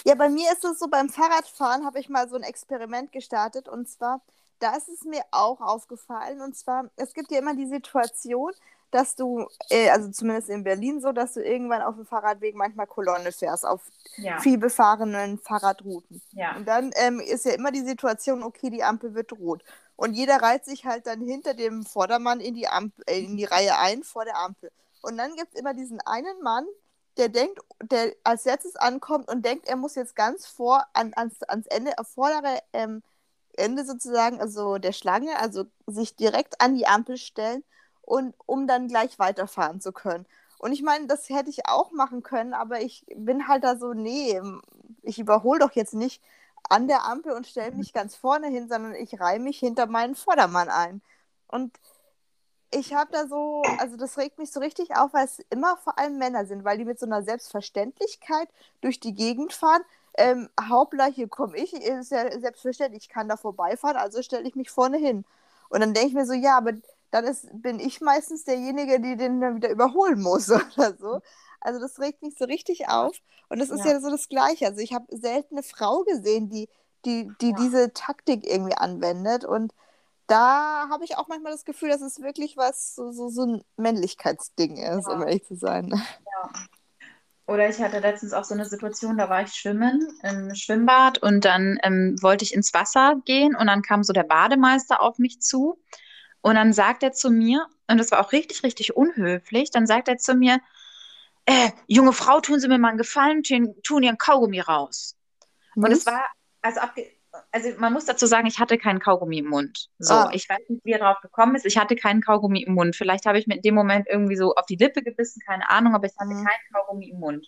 Speaker 2: Ja, bei mir ist es so, beim Fahrradfahren habe ich mal so ein Experiment gestartet und zwar da ist es mir auch aufgefallen. Und zwar, es gibt ja immer die Situation, dass du, äh, also zumindest in Berlin so, dass du irgendwann auf dem Fahrradweg manchmal Kolonne fährst, auf ja. viel befahrenen Fahrradrouten. Ja. Und dann ähm, ist ja immer die Situation, okay, die Ampel wird rot. Und jeder reiht sich halt dann hinter dem Vordermann in die, Ampel, äh, in die Reihe ein vor der Ampel. Und dann gibt es immer diesen einen Mann, der denkt, der als letztes ankommt und denkt, er muss jetzt ganz vor an, ans, ans Ende, vordere ähm, Ende sozusagen, also der Schlange, also sich direkt an die Ampel stellen und um dann gleich weiterfahren zu können. Und ich meine, das hätte ich auch machen können, aber ich bin halt da so, nee, ich überhole doch jetzt nicht an der Ampel und stelle mich ganz vorne hin, sondern ich reihe mich hinter meinen Vordermann ein. Und ich habe da so, also das regt mich so richtig auf, weil es immer vor allem Männer sind, weil die mit so einer Selbstverständlichkeit durch die Gegend fahren, ähm, Hauptler, hier komme ich, ist ja selbstverständlich, ich kann da vorbeifahren, also stelle ich mich vorne hin. Und dann denke ich mir so, ja, aber dann ist, bin ich meistens derjenige, die den dann wieder überholen muss [LAUGHS] oder so. Also das regt mich so richtig auf. Und das ist ja, ja so das Gleiche. Also ich habe selten eine Frau gesehen, die, die, die ja. diese Taktik irgendwie anwendet. Und da habe ich auch manchmal das Gefühl, dass es wirklich was, so, so, so ein Männlichkeitsding ist, ja. um ehrlich zu sein. [LAUGHS] Ja.
Speaker 1: Oder ich hatte letztens auch so eine Situation, da war ich schwimmen im Schwimmbad und dann ähm, wollte ich ins Wasser gehen und dann kam so der Bademeister auf mich zu und dann sagt er zu mir, und das war auch richtig, richtig unhöflich, dann sagt er zu mir, äh, junge Frau, tun Sie mir mal einen Gefallen, tun, tun Ihren Kaugummi raus. Was? Und es war, also abge also man muss dazu sagen, ich hatte keinen Kaugummi im Mund. So, ah. ich weiß nicht, wie er drauf gekommen ist. Ich hatte keinen Kaugummi im Mund. Vielleicht habe ich mir in dem Moment irgendwie so auf die Lippe gebissen, keine Ahnung, aber ich hatte mhm. keinen Kaugummi im Mund.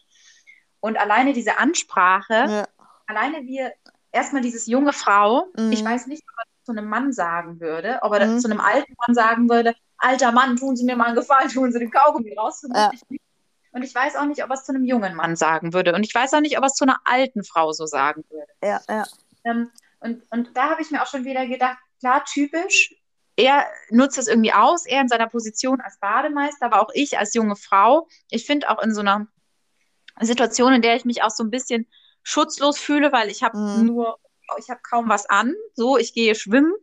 Speaker 1: Und alleine diese Ansprache, ja. alleine wir, erstmal dieses junge Frau, mhm. ich weiß nicht, ob er das zu einem Mann sagen würde, ob er mhm. zu einem alten Mann sagen würde, alter Mann, tun Sie mir mal einen Gefallen, tun Sie den Kaugummi raus. Ja. Und ich weiß auch nicht, ob er es zu einem jungen Mann sagen würde. Und ich weiß auch nicht, ob er es zu einer alten Frau so sagen würde.
Speaker 2: Ja, ja.
Speaker 1: Ähm, und, und da habe ich mir auch schon wieder gedacht, klar, typisch, er nutzt es irgendwie aus, er in seiner Position als Bademeister, aber auch ich als junge Frau. Ich finde auch in so einer Situation, in der ich mich auch so ein bisschen schutzlos fühle, weil ich habe mhm. nur, ich habe kaum was an, so, ich gehe schwimmen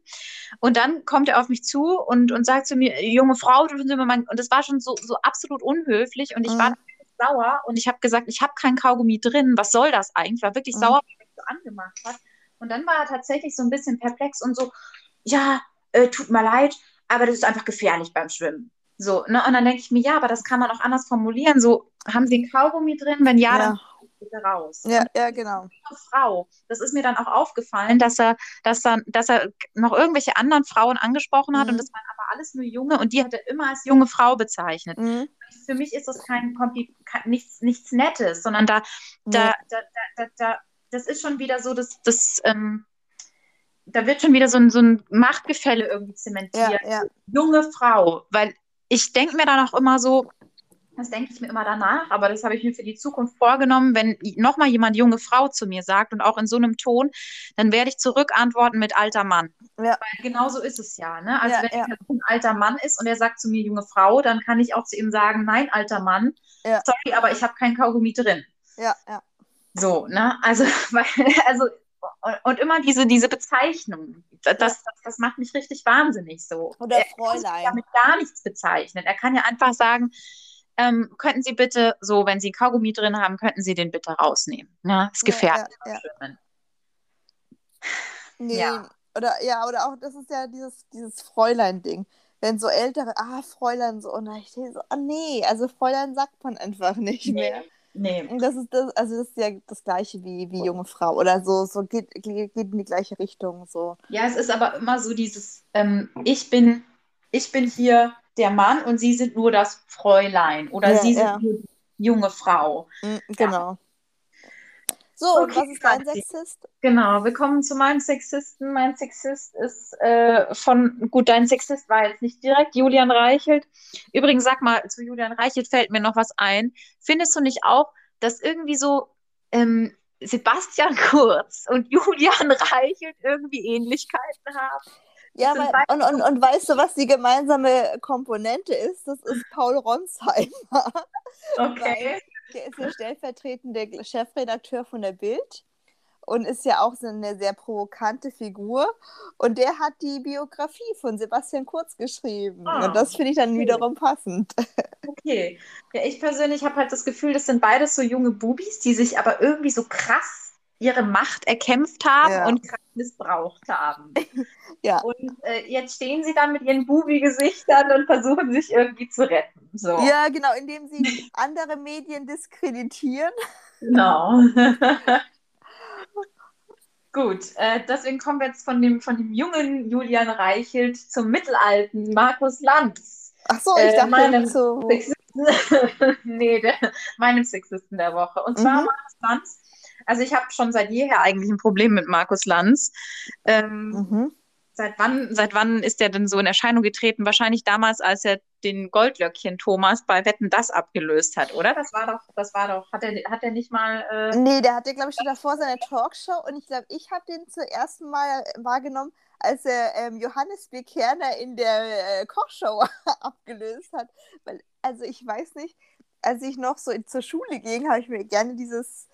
Speaker 1: und dann kommt er auf mich zu und, und sagt zu mir, junge Frau, du sind mein, und das war schon so, so absolut unhöflich und ich mhm. war sauer und ich habe gesagt, ich habe kein Kaugummi drin, was soll das eigentlich? Ich war wirklich mhm. sauer, weil er mich so angemacht hat. Und dann war er tatsächlich so ein bisschen perplex und so, ja, äh, tut mir leid, aber das ist einfach gefährlich beim Schwimmen. So, ne? Und dann denke ich mir, ja, aber das kann man auch anders formulieren. So, haben Sie ein Kaugummi drin? Wenn ja, ja. dann bitte raus.
Speaker 2: Ja, ja, genau.
Speaker 1: Frau. Das ist mir dann auch aufgefallen, dass er, dass er, dass er noch irgendwelche anderen Frauen angesprochen hat mhm. und das waren aber alles nur junge und die hat er immer als junge Frau bezeichnet. Mhm. Für mich ist das kein, kein nichts, nichts Nettes, sondern da, da, mhm. da, da, da, da das ist schon wieder so, dass das, ähm, da wird schon wieder so ein, so ein Machtgefälle irgendwie zementiert.
Speaker 2: Ja, ja.
Speaker 1: Junge Frau, weil ich denke mir dann auch immer so, das denke ich mir immer danach, aber das habe ich mir für die Zukunft vorgenommen. Wenn nochmal jemand junge Frau zu mir sagt und auch in so einem Ton, dann werde ich zurückantworten mit alter Mann.
Speaker 2: Ja.
Speaker 1: Weil genau so ist es ja. Ne? Also
Speaker 2: Ja,
Speaker 1: wenn
Speaker 2: ja.
Speaker 1: ein alter Mann ist und er sagt zu mir junge Frau, dann kann ich auch zu ihm sagen, nein, alter Mann, sorry, aber ich habe kein Kaugummi drin.
Speaker 2: Ja, ja.
Speaker 1: So, ne? Also, [LAUGHS] weil, also und, immer diese, diese Bezeichnung, das, das, das macht mich richtig wahnsinnig so.
Speaker 2: Oder
Speaker 1: er muss
Speaker 2: Fräulein.
Speaker 1: damit gar nichts bezeichnen. Er kann ja einfach sagen, ähm, könnten Sie bitte, so, wenn Sie Kaugummi drin haben, könnten Sie den bitte rausnehmen. Ne? Ist gefährlich.
Speaker 2: Ja, ja, ja. Nee,
Speaker 1: Ja.
Speaker 2: oder ja, oder auch, das ist ja dieses, dieses Fräulein-Ding. Wenn so ältere, ah, Fräulein, so, und ich denke so, ah, nee, also Fräulein sagt man einfach nicht mehr.
Speaker 1: Nee.
Speaker 2: Das ist das, also das ist ja das gleiche wie, wie junge Frau. Oder so, so geht, geht in die gleiche Richtung. So.
Speaker 1: Ja, es ist aber immer so dieses, ähm, ich bin, ich bin hier der Mann und Sie sind nur das Fräulein oder
Speaker 2: Ja,
Speaker 1: Sie sind
Speaker 2: ja.
Speaker 1: nur die junge Frau.
Speaker 2: Mm, Genau. So, und
Speaker 1: Okay,
Speaker 2: was ist dein. Sexist?
Speaker 1: Genau, wir kommen zu meinem Sexisten. Mein Sexist ist äh, von, gut, dein Sexist war jetzt nicht direkt Julian Reichelt. Übrigens, sag mal, zu Julian Reichelt fällt mir noch was ein. Findest du nicht auch, dass irgendwie so ähm, Sebastian [LAUGHS] Kurz und Julian Reichelt irgendwie Ähnlichkeiten haben?
Speaker 2: Ja, weil, und, und, und weißt du, was die gemeinsame Komponente ist? Das ist Paul Ronsheimer.
Speaker 1: Okay. [LAUGHS]
Speaker 2: Der ist der stellvertretende Chefredakteur von der Bild und ist ja auch so eine sehr provokante Figur. Und der hat die Biografie von Sebastian Kurz geschrieben.
Speaker 1: Ah,
Speaker 2: und das finde ich dann
Speaker 1: okay.
Speaker 2: wiederum passend.
Speaker 1: Okay. Ja, ich persönlich habe halt das Gefühl, das sind beides so junge Bubis, die sich aber irgendwie so krass ihre Macht erkämpft haben
Speaker 2: Ja.
Speaker 1: und krass missbraucht haben. [LAUGHS]
Speaker 2: Ja.
Speaker 1: Und äh, jetzt stehen sie dann mit ihren Bubi-Gesichtern und versuchen sich irgendwie zu retten. So.
Speaker 2: Ja, genau, indem sie andere Medien diskreditieren.
Speaker 1: Genau. [LAUGHS] Gut, äh, deswegen kommen wir jetzt von dem, von dem jungen Julian Reichelt zum mittelalten Markus Lanz.
Speaker 2: Ach so, ich
Speaker 1: Äh,
Speaker 2: dachte
Speaker 1: meinem
Speaker 2: so.
Speaker 1: Sexisten, [LAUGHS] nee, der, meinem Sexisten der Woche. Und zwar
Speaker 2: Mhm.
Speaker 1: Markus Lanz. Also ich habe schon seit jeher eigentlich ein Problem mit Markus Lanz. Ähm,
Speaker 2: Mhm.
Speaker 1: Seit wann, seit wann ist der denn so in Erscheinung getreten? Wahrscheinlich damals, als er den Goldlöckchen Thomas bei Wetten das abgelöst hat, oder? Das war doch, das war doch, hat er, hat er nicht mal, äh,
Speaker 2: Nee, der hatte, glaube ich, schon davor seine Talkshow und ich glaube, ich habe den zum ersten Mal wahrgenommen, als er ähm, Johannes B. Kerner in der äh, Kochshow [LAUGHS] abgelöst hat. Weil, also ich weiß nicht, als ich noch so in, zur Schule ging, habe ich mir gerne dieses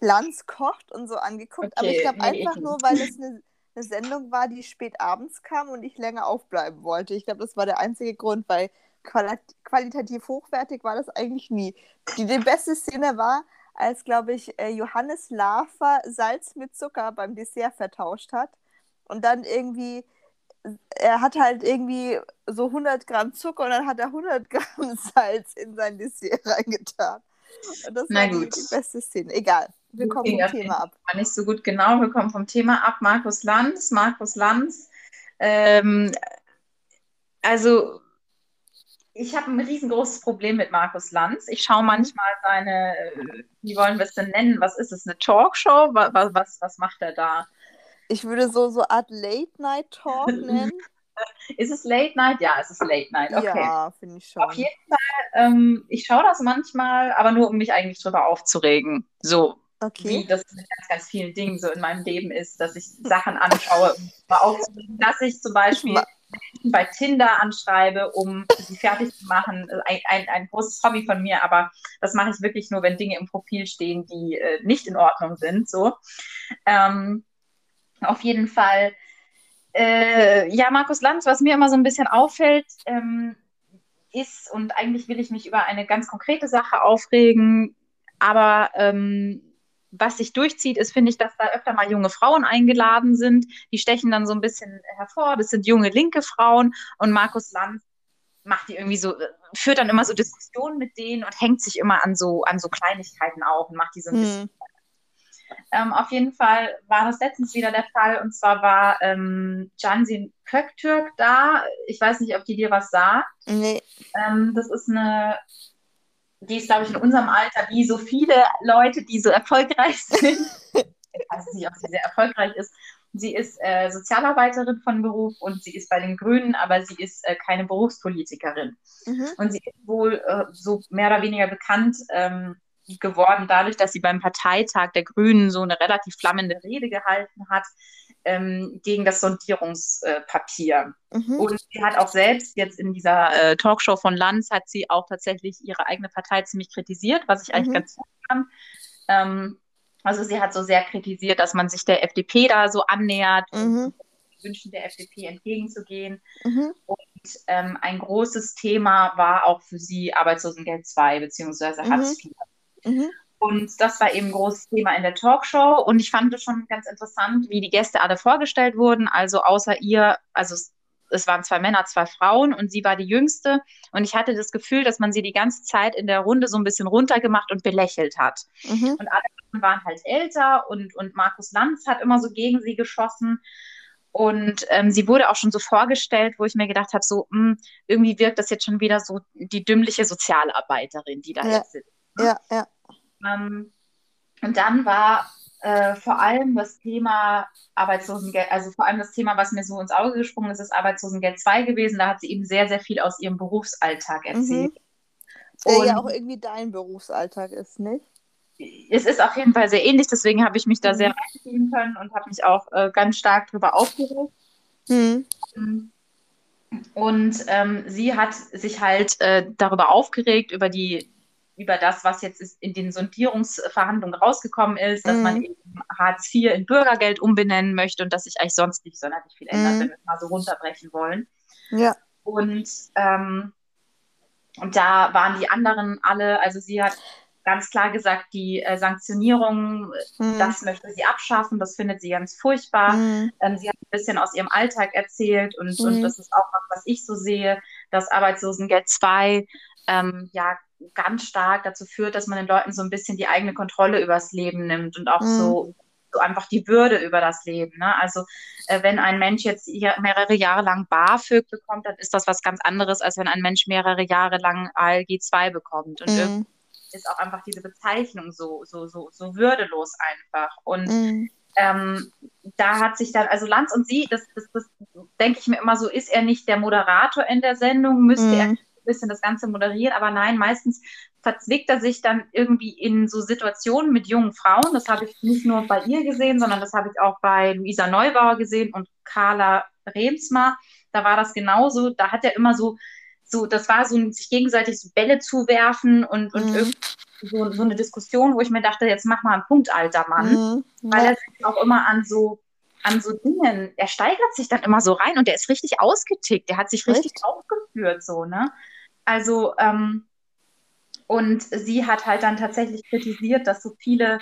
Speaker 2: Lanz kocht und so angeguckt. Aber ich
Speaker 1: Okay,
Speaker 2: glaube
Speaker 1: nee,
Speaker 2: einfach
Speaker 1: ich
Speaker 2: nur, weil es eine, eine Sendung war, die spät abends kam und ich länger aufbleiben wollte. Ich glaube, das war der einzige Grund, weil quali qualitativ hochwertig war das eigentlich nie. Die, die beste Szene war, als, glaube ich, äh, Johannes Lafer Salz mit Zucker beim Dessert vertauscht hat. Und dann irgendwie, er hat halt irgendwie so 100 Gramm Zucker und dann hat er 100 Gramm [LAUGHS] Salz in sein Dessert reingetan. Und das
Speaker 1: Na
Speaker 2: war
Speaker 1: gut.
Speaker 2: die beste Szene. Egal, wir kommen vom Thema ab.
Speaker 1: war nicht so gut genau. Wir kommen vom Thema ab. Markus Lanz, Markus Lanz. Ähm, also, ich habe ein riesengroßes Problem mit Markus Lanz. Ich schaue manchmal seine, äh, wie wollen wir es denn nennen? Was ist es? Eine Talkshow? Was, was, was macht er da?
Speaker 2: Ich würde so so Art Late-Night-Talk [LAUGHS] nennen.
Speaker 1: Ist es Late Night? Ja, es ist Late Night. Okay.
Speaker 2: Ja, finde ich schon.
Speaker 1: Auf jeden Fall, ähm, ich schaue das manchmal, aber nur um mich eigentlich drüber aufzuregen. So, wie
Speaker 2: Okay.
Speaker 1: das mit ganz, ganz vielen Dingen so in meinem Leben ist, dass ich Sachen anschaue, um mal aufzuregen, dass ich zum Beispiel Menschen bei Tinder anschreibe, um sie fertig zu machen. Ein, ein, ein großes Hobby von mir, aber das mache ich wirklich nur, wenn Dinge im Profil stehen, die äh, nicht in Ordnung sind. So. Ähm, auf jeden Fall. Äh, ja, Markus Lanz, was mir immer so ein bisschen auffällt, ähm, ist, und eigentlich will ich mich über eine ganz konkrete Sache aufregen, aber ähm, was sich durchzieht, ist, finde ich, dass da öfter mal junge Frauen eingeladen sind. Die stechen dann so ein bisschen hervor. Das sind junge linke Frauen und Markus Lanz macht die irgendwie so, führt dann immer so Diskussionen mit denen und hängt sich immer an so, an so Kleinigkeiten auf und macht die so ein bisschen
Speaker 2: Hm.
Speaker 1: ähm, auf jeden Fall war das letztens wieder der Fall und zwar war ähm, Cansin Köktürk da. Ich weiß nicht, ob die dir was sagt.
Speaker 2: Nee.
Speaker 1: Ähm, das ist eine, die ist, glaube ich, in unserem Alter, wie so viele Leute, die so erfolgreich sind. dass [LAUGHS] sie auch sehr erfolgreich ist. Sie ist äh, Sozialarbeiterin von Beruf und sie ist bei den Grünen, aber sie ist äh, keine Berufspolitikerin. Mhm. Und sie ist wohl äh, so mehr oder weniger bekannt ähm, geworden dadurch, dass sie beim Parteitag der Grünen so eine relativ flammende Rede gehalten hat ähm, gegen das Sondierungspapier. Mhm. Und sie hat auch selbst jetzt in dieser äh, Talkshow von Lanz hat sie auch tatsächlich ihre eigene Partei ziemlich kritisiert, was ich eigentlich mhm. ganz gut fand. Ähm, also sie hat so sehr kritisiert, dass man sich der FDP da so annähert mhm. Wünschen der FDP entgegenzugehen. Mhm. Und ähm, ein großes Thema war auch für sie Arbeitslosengeld 2 beziehungsweise Hartz IV. Mhm. Und das war eben ein großes Thema in der Talkshow. Und ich fand es schon ganz interessant, wie die Gäste alle vorgestellt wurden. Also außer ihr, also es, es waren zwei Männer, zwei Frauen und sie war die jüngste. Und ich hatte das Gefühl, dass man sie die ganze Zeit in der Runde so ein bisschen runtergemacht und belächelt hat. Mhm. Und alle waren halt älter und, und Markus Lanz hat immer so gegen sie geschossen. Und ähm, sie wurde auch schon so vorgestellt, wo ich mir gedacht habe, so mh, hm, irgendwie wirkt das jetzt schon wieder so die dümmliche Sozialarbeiterin, die da ja. jetzt sitzt.
Speaker 2: Ne? Ja, ja.
Speaker 1: Ähm, und dann war äh, vor allem das Thema Arbeitslosengeld, also vor allem das Thema, was mir so ins Auge gesprungen ist, ist Arbeitslosengeld 2 gewesen. Da hat sie eben sehr, sehr viel aus ihrem Berufsalltag mhm. erzählt. Mhm.
Speaker 2: Der ja auch irgendwie dein Berufsalltag ist, nicht?
Speaker 1: Es ist auf jeden Fall sehr ähnlich, deswegen habe ich mich da mhm. sehr reinziehen können und habe mich auch äh, ganz stark darüber aufgeregt. Mhm. Und ähm, sie hat sich halt äh, darüber aufgeregt, über die über das, was jetzt in den Sondierungsverhandlungen rausgekommen ist, dass mhm. man eben Hartz IV in Bürgergeld umbenennen möchte und dass sich eigentlich sonst nicht sonderlich viel ändert, mhm. wenn wir es mal so runterbrechen wollen.
Speaker 2: Ja.
Speaker 1: Und, ähm, und da waren die anderen alle, also sie hat ganz klar gesagt, die äh, Sanktionierung, mhm. das möchte sie abschaffen, das findet sie ganz furchtbar. Mhm. Ähm, sie hat ein bisschen aus ihrem Alltag erzählt und, mhm. und das ist auch was, was ich so sehe, dass Arbeitslosengeld 2 ähm, ja ganz stark dazu führt, dass man den Leuten so ein bisschen die eigene Kontrolle übers Leben nimmt und auch mhm. so, so einfach die Würde über das Leben. Ne? Also äh, wenn ein Mensch jetzt mehrere Jahre lang BAföG bekommt, dann ist das was ganz anderes, als wenn ein Mensch mehrere Jahre lang ALG 2 bekommt. Und mhm. ist auch einfach diese Bezeichnung so, so, so, so würdelos einfach. Und mhm. ähm, da hat sich dann, also Lanz und sie, das, das, das denke ich mir immer so, ist er nicht der Moderator in der Sendung, müsste er mhm bisschen das Ganze moderiert, aber nein, meistens verzwickt er sich dann irgendwie in so Situationen mit jungen Frauen. Das habe ich nicht nur bei ihr gesehen, sondern das habe ich auch bei Luisa Neubauer gesehen und Carla Remsmar. Da war das genauso. Da hat er immer so, so, das war so ein sich gegenseitig so Bälle zuwerfen und, und mhm. so, so eine Diskussion, wo ich mir dachte, jetzt mach mal einen Punkt, alter Mann. Mhm. Weil er sich auch immer an so an so Dingen, er steigert sich dann immer so rein und der ist richtig ausgetickt, der hat sich richtig Echt? aufgeführt, so, ne? Also, ähm, und sie hat halt dann tatsächlich kritisiert, dass so viele,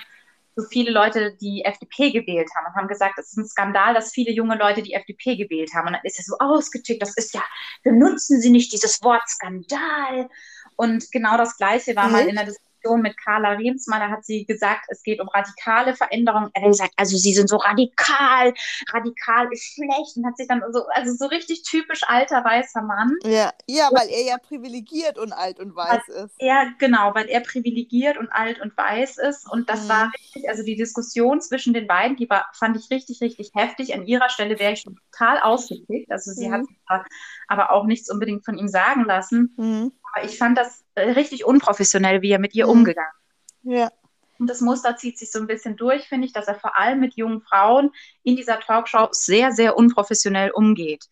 Speaker 1: so viele Leute die FDP gewählt haben und haben gesagt, es ist ein Skandal, dass viele junge Leute die FDP gewählt haben. Und dann ist er so ausgetickt, das ist ja, benutzen Sie nicht dieses Wort Skandal. Und genau das Gleiche war mhm. mal in der Diskussion Diskussion mit Carla Remsmann, da hat sie gesagt, es geht um radikale Veränderungen. Er hat gesagt, also sie sind so radikal, radikal ist schlecht und hat sich dann so, also so richtig typisch alter weißer Mann.
Speaker 2: Ja, ja weil er ja privilegiert und alt und weiß ist.
Speaker 1: Er, genau, weil er privilegiert und alt und weiß ist. Und das mhm. war richtig, also die Diskussion zwischen den beiden, die war, fand ich richtig, richtig heftig. An ihrer Stelle wäre ich schon total ausgeklickt. Also sie mhm. hat aber auch nichts unbedingt von ihm sagen lassen. Mhm. Aber ich fand das äh, richtig unprofessionell, wie er mit ihr mhm. umgegangen
Speaker 2: ist. Ja.
Speaker 1: Und das Muster zieht sich so ein bisschen durch, finde ich, dass er vor allem mit jungen Frauen in dieser Talkshow sehr, sehr unprofessionell umgeht.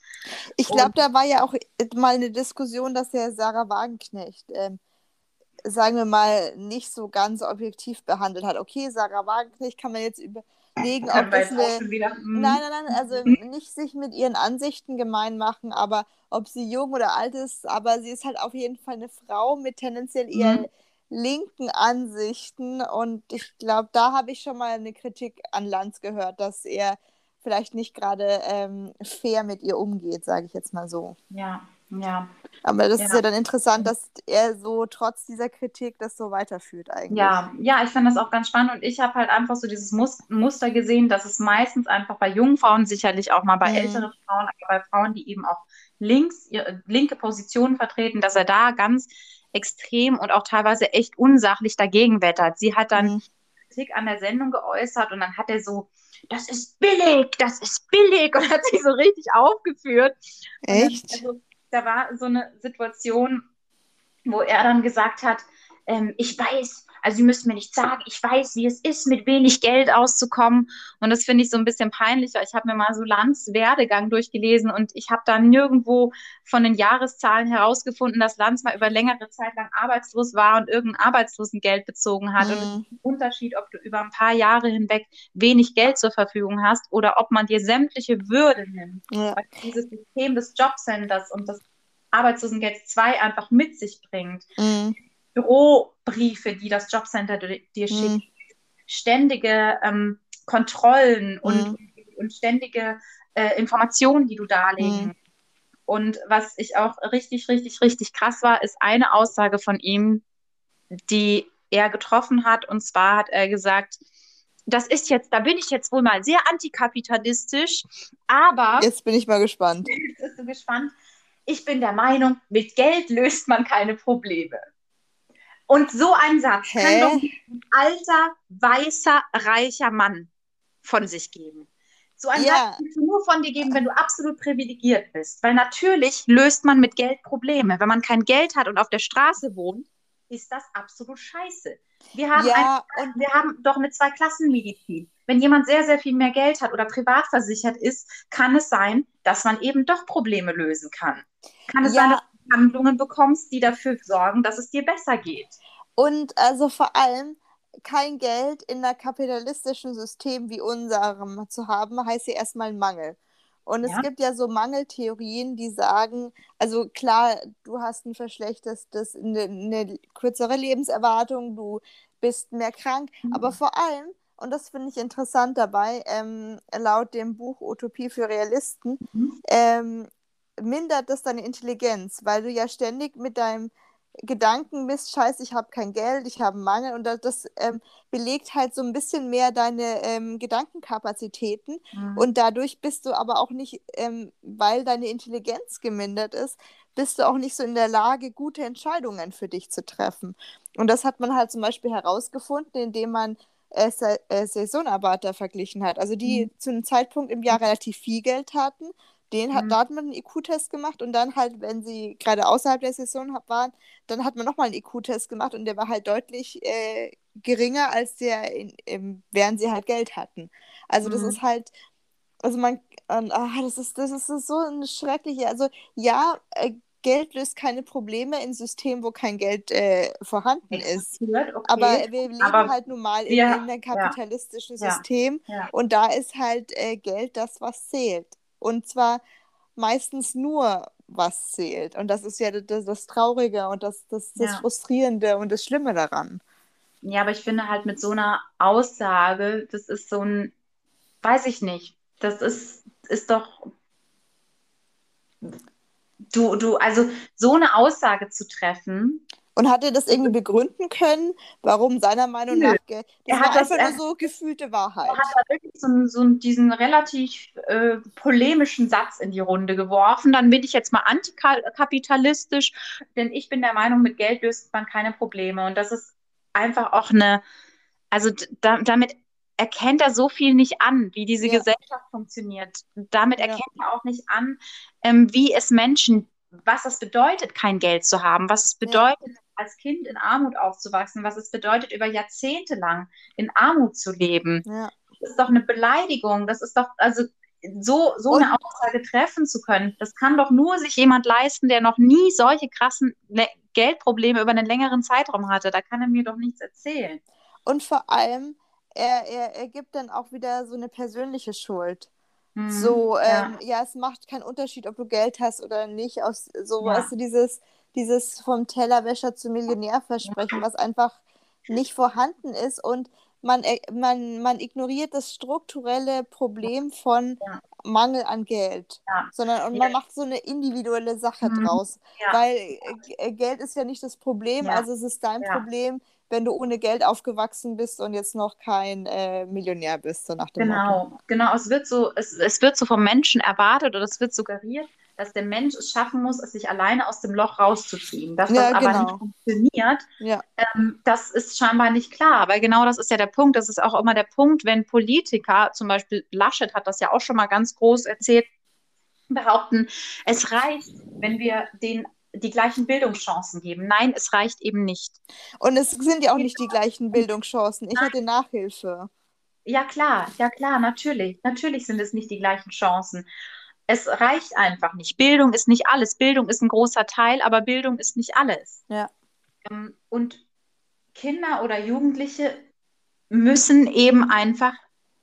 Speaker 2: Ich glaube, da war ja auch mal eine Diskussion, dass der Sarah Wagenknecht, ähm, sagen wir mal, nicht so ganz objektiv behandelt hat. Okay, Sarah Wagenknecht kann man jetzt überlegen, ob das eine... Hm. Nein, nein, nein, also [LAUGHS] nicht sich mit ihren Ansichten gemein machen, aber ob sie jung oder alt ist, aber sie ist halt auf jeden Fall eine Frau mit tendenziell eher mhm. linken Ansichten und ich glaube, da habe ich schon mal eine Kritik an Lanz gehört, dass er vielleicht nicht gerade ähm, fair mit ihr umgeht, sage ich jetzt mal so.
Speaker 1: Ja, ja.
Speaker 2: Aber das
Speaker 1: ja.
Speaker 2: ist ja dann interessant, dass er so trotz dieser Kritik das so weiterführt eigentlich.
Speaker 1: Ja, ja, ich fand das auch ganz spannend und ich habe halt einfach so dieses Muster gesehen, dass es meistens einfach bei jungen Frauen, sicherlich auch mal bei mhm. älteren Frauen, aber bei Frauen, die eben auch links, linke Positionen vertreten, dass er da ganz extrem und auch teilweise echt unsachlich dagegen wettert. Sie hat dann mhm. Kritik an der Sendung geäußert und dann hat er so, das ist billig, das ist billig [LAUGHS] und hat sich so richtig aufgeführt.
Speaker 2: Echt?
Speaker 1: Dann, also, da war so eine Situation, wo er dann gesagt hat, ähm, ich weiß, also Sie müssen mir nicht sagen, ich weiß, wie es ist, mit wenig Geld auszukommen. Und das finde ich so ein bisschen peinlich, weil ich habe mir mal so Lanz Werdegang durchgelesen und ich habe da nirgendwo von den Jahreszahlen herausgefunden, dass Lanz mal über längere Zeit lang arbeitslos war und irgendein Arbeitslosengeld bezogen hat. Mhm. Und es ist ein Unterschied, ob du über ein paar Jahre hinweg wenig Geld zur Verfügung hast oder ob man dir sämtliche Würde nimmt. Ja. Weil dieses System des Jobcenters und das Arbeitslosengeld 2 einfach mit sich bringt. Mhm. Bürobriefe, die das Jobcenter dir schickt, mhm. ständige ähm, Kontrollen und, mhm. und ständige äh, Informationen, die du darlegen. Mhm. Und was ich auch richtig, richtig, richtig krass war, ist eine Aussage von ihm, die er getroffen hat. Und zwar hat er gesagt, das ist jetzt, da bin ich jetzt wohl mal sehr antikapitalistisch, aber.
Speaker 2: Jetzt bin ich mal gespannt. [LAUGHS]
Speaker 1: Jetzt bist du gespannt. Ich bin der Meinung, mit Geld löst man keine Probleme. Und so ein Satz Hä? kann doch ein alter, weißer, reicher Mann von sich geben. So ein ja. Satz kannst du nur von dir geben, wenn du absolut privilegiert bist. Weil natürlich löst man mit Geld Probleme. Wenn man kein Geld hat und auf der Straße wohnt, ist das absolut scheiße. Wir haben, ja, ein, wir haben doch eine Zwei-Klassen-Medizin. Wenn jemand sehr, sehr viel mehr Geld hat oder privat versichert ist, kann es sein, dass man eben doch Probleme lösen kann. Kann es ja. sein, dass Handlungen bekommst, die dafür sorgen, dass es dir besser geht.
Speaker 2: Und also vor allem kein Geld in einem kapitalistischen System wie unserem zu haben, heißt ja erstmal Mangel. Und es ja. gibt ja so Mangeltheorien, die sagen, also klar, du hast ein verschlechtertes, eine, eine kürzere Lebenserwartung, du bist mehr krank, mhm. aber vor allem, und das finde ich interessant dabei, ähm, laut dem Buch Utopie für Realisten, mhm. ähm, mindert das deine Intelligenz, weil du ja ständig mit deinem Gedanken bist, scheiße, ich habe kein Geld, ich habe einen Mangel und das, das ähm, belegt halt so ein bisschen mehr deine ähm, Gedankenkapazitäten mhm. und dadurch bist du aber auch nicht, ähm, weil deine Intelligenz gemindert ist, bist du auch nicht so in der Lage, gute Entscheidungen für dich zu treffen. Und das hat man halt zum Beispiel herausgefunden, indem man äh, äh, Saisonarbeiter verglichen hat, also die mhm. zu einem Zeitpunkt im Jahr relativ viel Geld hatten den hat, mhm. Da hat man einen IQ-Test gemacht und dann halt, wenn sie gerade außerhalb der Saison waren, dann hat man nochmal einen IQ-Test gemacht und der war halt deutlich äh, geringer als der, in, in, während sie halt Geld hatten. Also das mhm. ist halt, also man, und, ach, das ist, das ist so eine schreckliche, also ja, äh, Geld löst keine Probleme in Systemen, wo kein Geld äh, vorhanden ist. Okay. Aber wir leben Aber halt nun mal in, ja, in einem kapitalistischen ja, System ja, und da ist halt äh, Geld das, was zählt. Und zwar meistens nur, was zählt. Und das ist ja das, das Traurige und das, das, das ja. Frustrierende und das Schlimme daran.
Speaker 1: Ja, aber ich finde halt mit so einer Aussage, das ist so ein, weiß ich nicht, das ist, ist doch, du, du, also so eine Aussage zu treffen,
Speaker 2: und hat er das irgendwie begründen können, warum seiner Meinung Nö. nach das er hat das, einfach nur so gefühlte Wahrheit.
Speaker 1: Er hat da wirklich so, so diesen relativ äh, polemischen Satz in die Runde geworfen. Dann bin ich jetzt mal antikapitalistisch, denn ich bin der Meinung, mit Geld löst man keine Probleme. Und das ist einfach auch eine, also da, damit erkennt er so viel nicht an, wie diese ja. Gesellschaft funktioniert. Damit ja. erkennt er auch nicht an, ähm, wie es Menschen was es bedeutet, kein Geld zu haben, was es bedeutet, ja. Als Kind in Armut aufzuwachsen, was es bedeutet, über Jahrzehnte lang in Armut zu leben. Ja. Das ist doch eine Beleidigung. Das ist doch, also so, so eine Aussage treffen zu können, das kann doch nur sich jemand leisten, der noch nie solche krassen Le Geldprobleme über einen längeren Zeitraum hatte. Da kann er mir doch nichts erzählen.
Speaker 2: Und vor allem, er, er, er gibt dann auch wieder so eine persönliche Schuld. Mhm, so, ähm, ja. ja. es macht keinen Unterschied, ob du Geld hast oder nicht. Aus so, ja. weißt du, dieses, dieses vom Tellerwäscher zum Millionär versprechen, was einfach nicht vorhanden ist und man, äh, man, man ignoriert das strukturelle Problem von ja. Mangel an Geld, ja. sondern und man macht so eine individuelle Sache mhm. draus, weil äh, Geld ist ja nicht das Problem, also es ist dein Problem, wenn du ohne Geld aufgewachsen bist und jetzt noch kein äh, Millionär bist, so nach dem
Speaker 1: Genau,
Speaker 2: Motto.
Speaker 1: genau. Es wird so, es, es wird so vom Menschen erwartet oder es wird suggeriert, dass der Mensch es schaffen muss, es sich alleine aus dem Loch rauszuziehen. Dass
Speaker 2: Ja,
Speaker 1: das aber
Speaker 2: genau.
Speaker 1: nicht funktioniert,
Speaker 2: Ja.
Speaker 1: ähm, das ist scheinbar nicht klar. Weil genau das ist ja der Punkt. Das ist auch immer der Punkt, wenn Politiker, zum Beispiel Laschet hat das ja auch schon mal ganz groß erzählt, behaupten, es reicht, wenn wir den die gleichen Bildungschancen geben. Nein, es reicht eben nicht.
Speaker 2: Und es sind ja auch nicht die gleichen Bildungschancen. Ich hatte Nachhilfe.
Speaker 1: Ja, klar, ja, klar, natürlich. Natürlich sind es nicht die gleichen Chancen. Es reicht einfach nicht. Bildung ist nicht alles. Bildung ist ein großer Teil, aber Bildung ist nicht alles.
Speaker 2: Ja.
Speaker 1: Ähm, Und Kinder oder Jugendliche müssen eben einfach,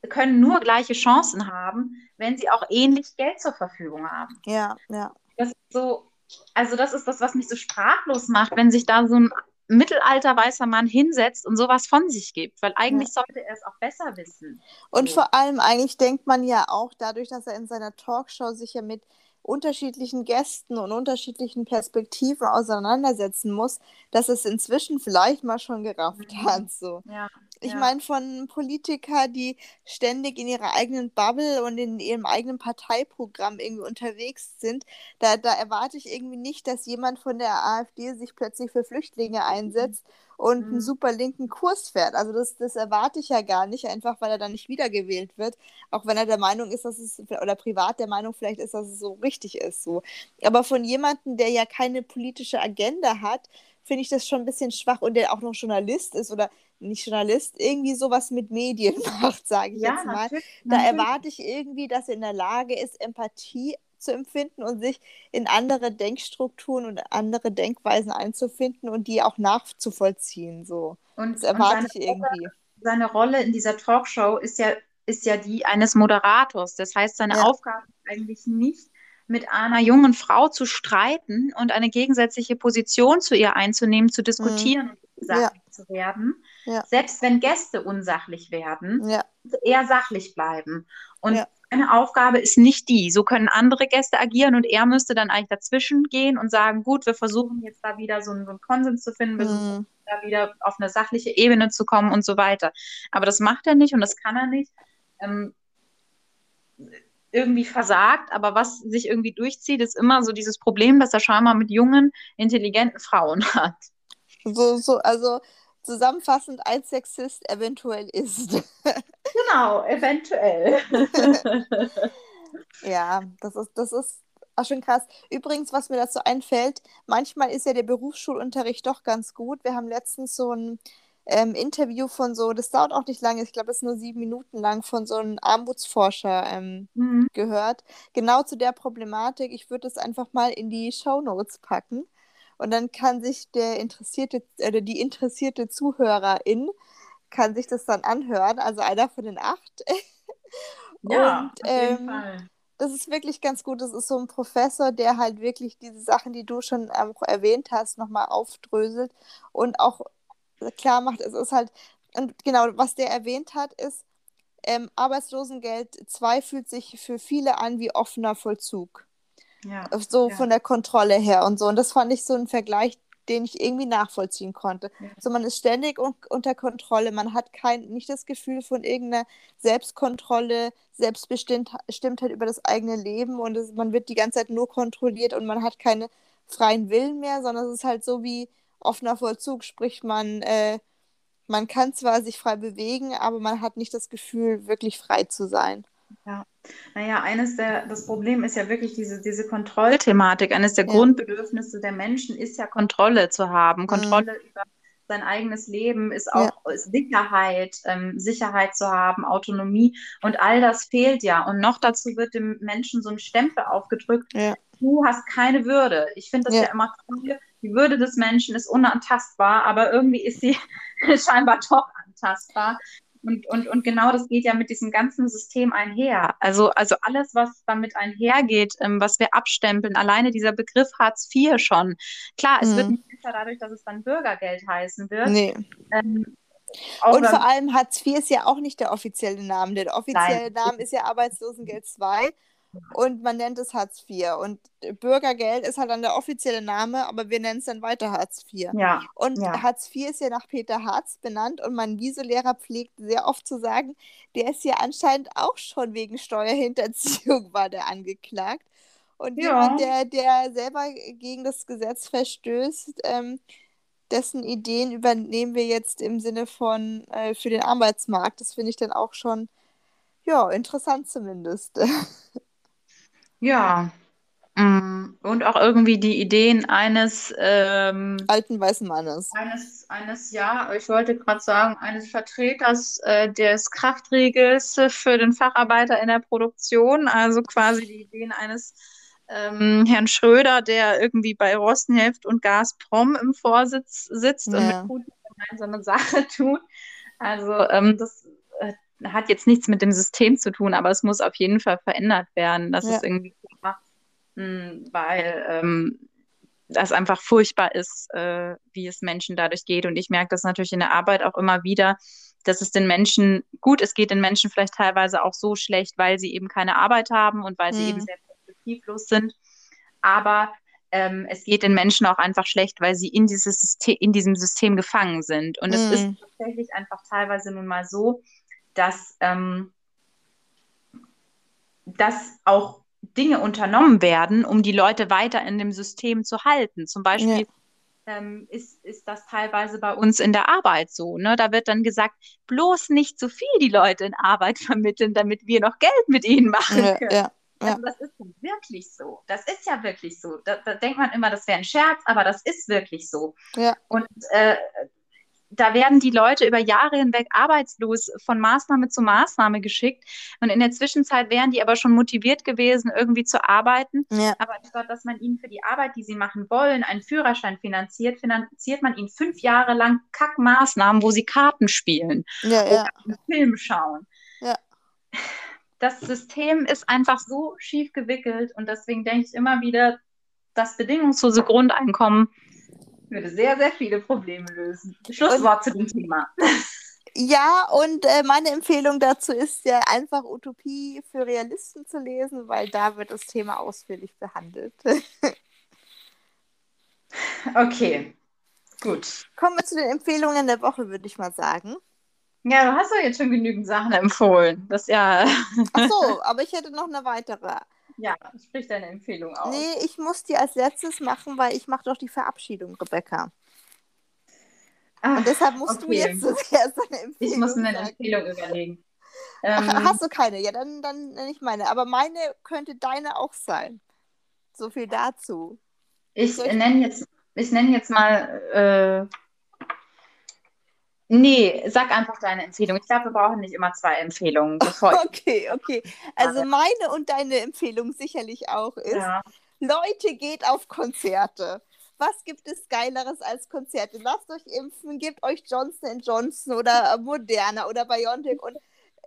Speaker 1: können nur gleiche Chancen haben, wenn sie auch ähnlich Geld zur Verfügung haben.
Speaker 2: Ja, ja.
Speaker 1: Das ist so, also das ist das, was mich so sprachlos macht, wenn sich da so ein mittelalter weißer Mann hinsetzt und sowas von sich gibt, weil eigentlich sollte er es auch besser wissen.
Speaker 2: Und
Speaker 1: So.
Speaker 2: vor allem eigentlich denkt man ja auch dadurch, dass er in seiner Talkshow sich ja mit unterschiedlichen Gästen und unterschiedlichen Perspektiven auseinandersetzen muss, dass es inzwischen vielleicht mal schon gerafft
Speaker 1: Mhm.
Speaker 2: hat. So.
Speaker 1: Ja,
Speaker 2: Ich
Speaker 1: ja.
Speaker 2: meine, von Politikern, die ständig in ihrer eigenen Bubble und in ihrem eigenen Parteiprogramm irgendwie unterwegs sind, da, da erwarte ich irgendwie nicht, dass jemand von der AfD sich plötzlich für Flüchtlinge einsetzt und einen
Speaker 1: Mhm.
Speaker 2: super linken Kurs fährt. Also das, das erwarte ich ja gar nicht, einfach weil er dann nicht wiedergewählt wird, auch wenn er der Meinung ist, dass es, oder privat der Meinung vielleicht ist, dass es so richtig ist. So. Aber von jemandem, der ja keine politische Agenda hat, finde ich das schon ein bisschen schwach und der auch noch Journalist ist oder nicht Journalist, irgendwie sowas mit Medien [LAUGHS] macht, sage ich
Speaker 1: Ja,
Speaker 2: jetzt mal.
Speaker 1: natürlich.
Speaker 2: Da erwarte ich irgendwie, dass er in der Lage ist, Empathie zu empfinden und sich in andere Denkstrukturen und andere Denkweisen einzufinden und die auch nachzuvollziehen. So.
Speaker 1: Und,
Speaker 2: Das
Speaker 1: und
Speaker 2: erwarte
Speaker 1: seine,
Speaker 2: ich irgendwie.
Speaker 1: seine Rolle in dieser Talkshow ist ja, ist ja die eines Moderators. Das heißt, seine
Speaker 2: Ja.
Speaker 1: Aufgabe ist eigentlich nicht, mit einer jungen Frau zu streiten und eine gegensätzliche Position zu ihr einzunehmen, zu diskutieren und sachlich zu werden.
Speaker 2: Mhm. Ja.
Speaker 1: Selbst wenn Gäste unsachlich werden,
Speaker 2: Ja,
Speaker 1: eher sachlich bleiben. Und
Speaker 2: Ja.
Speaker 1: seine Aufgabe ist nicht die. So können andere Gäste agieren und er müsste dann eigentlich dazwischen gehen und sagen, gut, wir versuchen jetzt da wieder so einen, so einen Konsens zu finden, wir versuchen
Speaker 2: Mhm.
Speaker 1: da wieder auf eine sachliche Ebene zu kommen und so weiter. Aber das macht er nicht und das kann er nicht. Ähm, irgendwie versagt, aber was sich irgendwie durchzieht, ist immer so dieses Problem, dass er scheinbar mit jungen, intelligenten Frauen [LAUGHS] hat.
Speaker 2: so, so, also zusammenfassend ein Sexist eventuell ist. [LAUGHS]
Speaker 1: Genau, eventuell. [LAUGHS]
Speaker 2: Ja, das ist, das ist auch schon krass. Übrigens, was mir dazu einfällt, manchmal ist ja der Berufsschulunterricht doch ganz gut. Wir haben letztens so ein ähm, Interview von so, das dauert auch nicht lange, ich glaube, es ist nur sieben Minuten lang, von so einem Armutsforscher ähm,
Speaker 1: Mhm.
Speaker 2: gehört. Genau zu der Problematik. Ich würde es einfach mal in die Shownotes packen. Und dann kann sich der interessierte oder die interessierte Zuhörerin kann sich das dann anhören, also einer von den acht. [LAUGHS]
Speaker 1: Ja,
Speaker 2: Und,
Speaker 1: auf jeden
Speaker 2: ähm,
Speaker 1: Fall.
Speaker 2: Das ist wirklich ganz gut. Das ist so ein Professor, der halt wirklich diese Sachen, die du schon auch erwähnt hast, nochmal aufdröselt und auch klar macht, es ist halt, und genau, was der erwähnt hat, ist, ähm, Arbeitslosengeld 2 fühlt sich für viele an wie offener Vollzug.
Speaker 1: Ja.
Speaker 2: So
Speaker 1: Ja.
Speaker 2: von der Kontrolle her und so. Und das fand ich so ein Vergleich, den ich irgendwie nachvollziehen konnte.
Speaker 1: Ja.
Speaker 2: So, man ist ständig un unter Kontrolle, man hat kein, nicht das Gefühl von irgendeiner Selbstkontrolle, Selbstbestimmtheit über das eigene Leben und es, man wird die ganze Zeit nur kontrolliert und man hat keine freien Willen mehr, sondern es ist halt so wie offener Vollzug, sprich man, äh, man kann zwar sich frei bewegen, aber man hat nicht das Gefühl, wirklich frei zu sein.
Speaker 1: Naja, eines der, das Problem ist ja wirklich diese, diese Kontrollthematik. Eines der
Speaker 2: Ja.
Speaker 1: Grundbedürfnisse der Menschen ist ja Kontrolle zu haben. Kontrolle über sein eigenes Leben ist auch ist Sicherheit, ähm, Sicherheit zu haben, Autonomie und all das fehlt ja. Und noch dazu wird dem Menschen so ein Stempel aufgedrückt,
Speaker 2: Ja.
Speaker 1: du hast keine Würde. Ich finde das
Speaker 2: Ja.
Speaker 1: ja, immer toll. Die Würde des Menschen ist unantastbar, aber irgendwie ist sie [LAUGHS] scheinbar doch antastbar. Und, und, und genau das geht ja mit diesem ganzen System einher. Also, also alles, was damit einhergeht, ähm, was wir abstempeln, alleine dieser Begriff Hartz IV schon. Klar, es
Speaker 2: Mhm.
Speaker 1: wird nicht besser dadurch, dass es dann Bürgergeld heißen wird.
Speaker 2: Nee.
Speaker 1: Ähm,
Speaker 2: Und vor allem Hartz IV ist ja auch nicht der offizielle Name. Der offizielle
Speaker 1: Nein.
Speaker 2: Name ist ja Arbeitslosengeld 2 und man nennt es Hartz IV. Und Bürgergeld ist halt dann der offizielle Name, aber wir nennen es dann weiter Hartz IV.
Speaker 1: ja,
Speaker 2: Und
Speaker 1: Ja.
Speaker 2: Hartz IV ist ja nach Peter Hartz benannt und mein Wieselehrer pflegt sehr oft zu sagen, der ist ja anscheinend auch schon wegen Steuerhinterziehung [LAUGHS] war der angeklagt. Und
Speaker 1: Ja.
Speaker 2: jemand, der, der selber gegen das Gesetz verstößt, ähm, dessen Ideen übernehmen wir jetzt im Sinne von äh, für den Arbeitsmarkt. Das finde ich dann auch schon, ja, interessant zumindest. [LAUGHS]
Speaker 1: Ja. Mm, Und auch irgendwie die Ideen eines, ähm,
Speaker 2: Alten weißen Mannes.
Speaker 1: eines, eines, ja, ich wollte gerade sagen, eines Vertreters äh, des Kraftriegels für den Facharbeiter in der Produktion, also quasi die Ideen eines ähm, Herrn Schröder, der irgendwie bei Rosneft und Gazprom im Vorsitz sitzt und
Speaker 2: Ja.
Speaker 1: mit Putin gemeinsame Sache [LAUGHS] tut. Also ähm, das äh, hat jetzt nichts mit dem System zu tun, aber es muss auf jeden Fall verändert werden. Das
Speaker 2: Ja.
Speaker 1: ist irgendwie mh, weil ähm, das einfach furchtbar ist, äh, wie es Menschen dadurch geht. Und ich merke das natürlich in der Arbeit auch immer wieder, dass es den Menschen, gut, es geht den Menschen vielleicht teilweise auch so schlecht, weil sie eben keine Arbeit haben und weil sie eben
Speaker 2: Hm.
Speaker 1: sehr perspektivlos sind. Aber ähm, es geht den Menschen auch einfach schlecht, weil sie in dieses System, in diesem System gefangen sind. Und es ist
Speaker 2: Hm.
Speaker 1: tatsächlich einfach teilweise nun mal so, dass, ähm, dass auch Dinge unternommen werden, um die Leute weiter in dem System zu halten. Zum Beispiel
Speaker 2: Ja.
Speaker 1: ähm, ist, ist das teilweise bei uns in der Arbeit so. Ne? Da wird dann gesagt, bloß nicht so viel die Leute in Arbeit [LAUGHS] vermitteln, damit wir noch Geld mit ihnen machen
Speaker 2: Ja,
Speaker 1: können.
Speaker 2: ja, ja.
Speaker 1: Also das ist ja wirklich so. Das ist ja wirklich so. Da, da denkt man immer, das wäre ein Scherz, aber das ist wirklich so.
Speaker 2: Ja.
Speaker 1: Und äh, da werden die Leute über Jahre hinweg arbeitslos von Maßnahme zu Maßnahme geschickt. Und in der Zwischenzeit wären die aber schon motiviert gewesen, irgendwie zu arbeiten.
Speaker 2: ja.
Speaker 1: Aber anstatt dass man ihnen für die Arbeit, die sie machen wollen, einen Führerschein finanziert, finanziert man ihnen fünf Jahre lang Kackmaßnahmen, wo sie Karten spielen
Speaker 2: ja, ja.
Speaker 1: einen Film schauen.
Speaker 2: Ja.
Speaker 1: Das System ist einfach so schief gewickelt und deswegen denke ich immer wieder, das bedingungslose Grundeinkommen würde sehr, sehr viele Probleme lösen. Schlusswort zu dem Thema.
Speaker 2: Ja, und äh, meine Empfehlung dazu ist ja einfach Utopie für Realisten zu lesen, weil da wird das Thema ausführlich behandelt. [LAUGHS]
Speaker 1: Okay, gut.
Speaker 2: Kommen wir zu den Empfehlungen der Woche, würde ich mal sagen.
Speaker 1: Ja, du hast doch jetzt schon genügend Sachen empfohlen. Das ja,
Speaker 2: Ach so, [LAUGHS] aber ich hätte noch eine weitere.
Speaker 1: Ja, sprich deine Empfehlung aus.
Speaker 2: Nee, ich muss die als letztes machen, weil ich mache doch die Verabschiedung, Rebecca.
Speaker 1: Ach,
Speaker 2: Und deshalb musst du
Speaker 1: okay.
Speaker 2: jetzt [LAUGHS] zuerst eine Empfehlung
Speaker 1: Ich muss mir eine
Speaker 2: sagen.
Speaker 1: Empfehlung überlegen.
Speaker 2: Ach,
Speaker 1: Ähm,
Speaker 2: hast du keine? Ja, dann, dann nenne ich meine. Aber meine könnte deine auch sein. So viel dazu.
Speaker 1: Ich
Speaker 2: ich-
Speaker 1: nenne jetzt, ich nenne jetzt mal, äh, nee, sag einfach deine Empfehlung. Ich glaube, wir brauchen nicht immer zwei Empfehlungen, [LAUGHS]
Speaker 2: Okay, okay. Also meine und deine Empfehlung sicherlich auch ist,
Speaker 1: ja.
Speaker 2: Leute, geht auf Konzerte. Was gibt es Geileres als Konzerte? Lasst euch impfen, gebt euch Johnson Johnson oder Moderna oder BioNTech und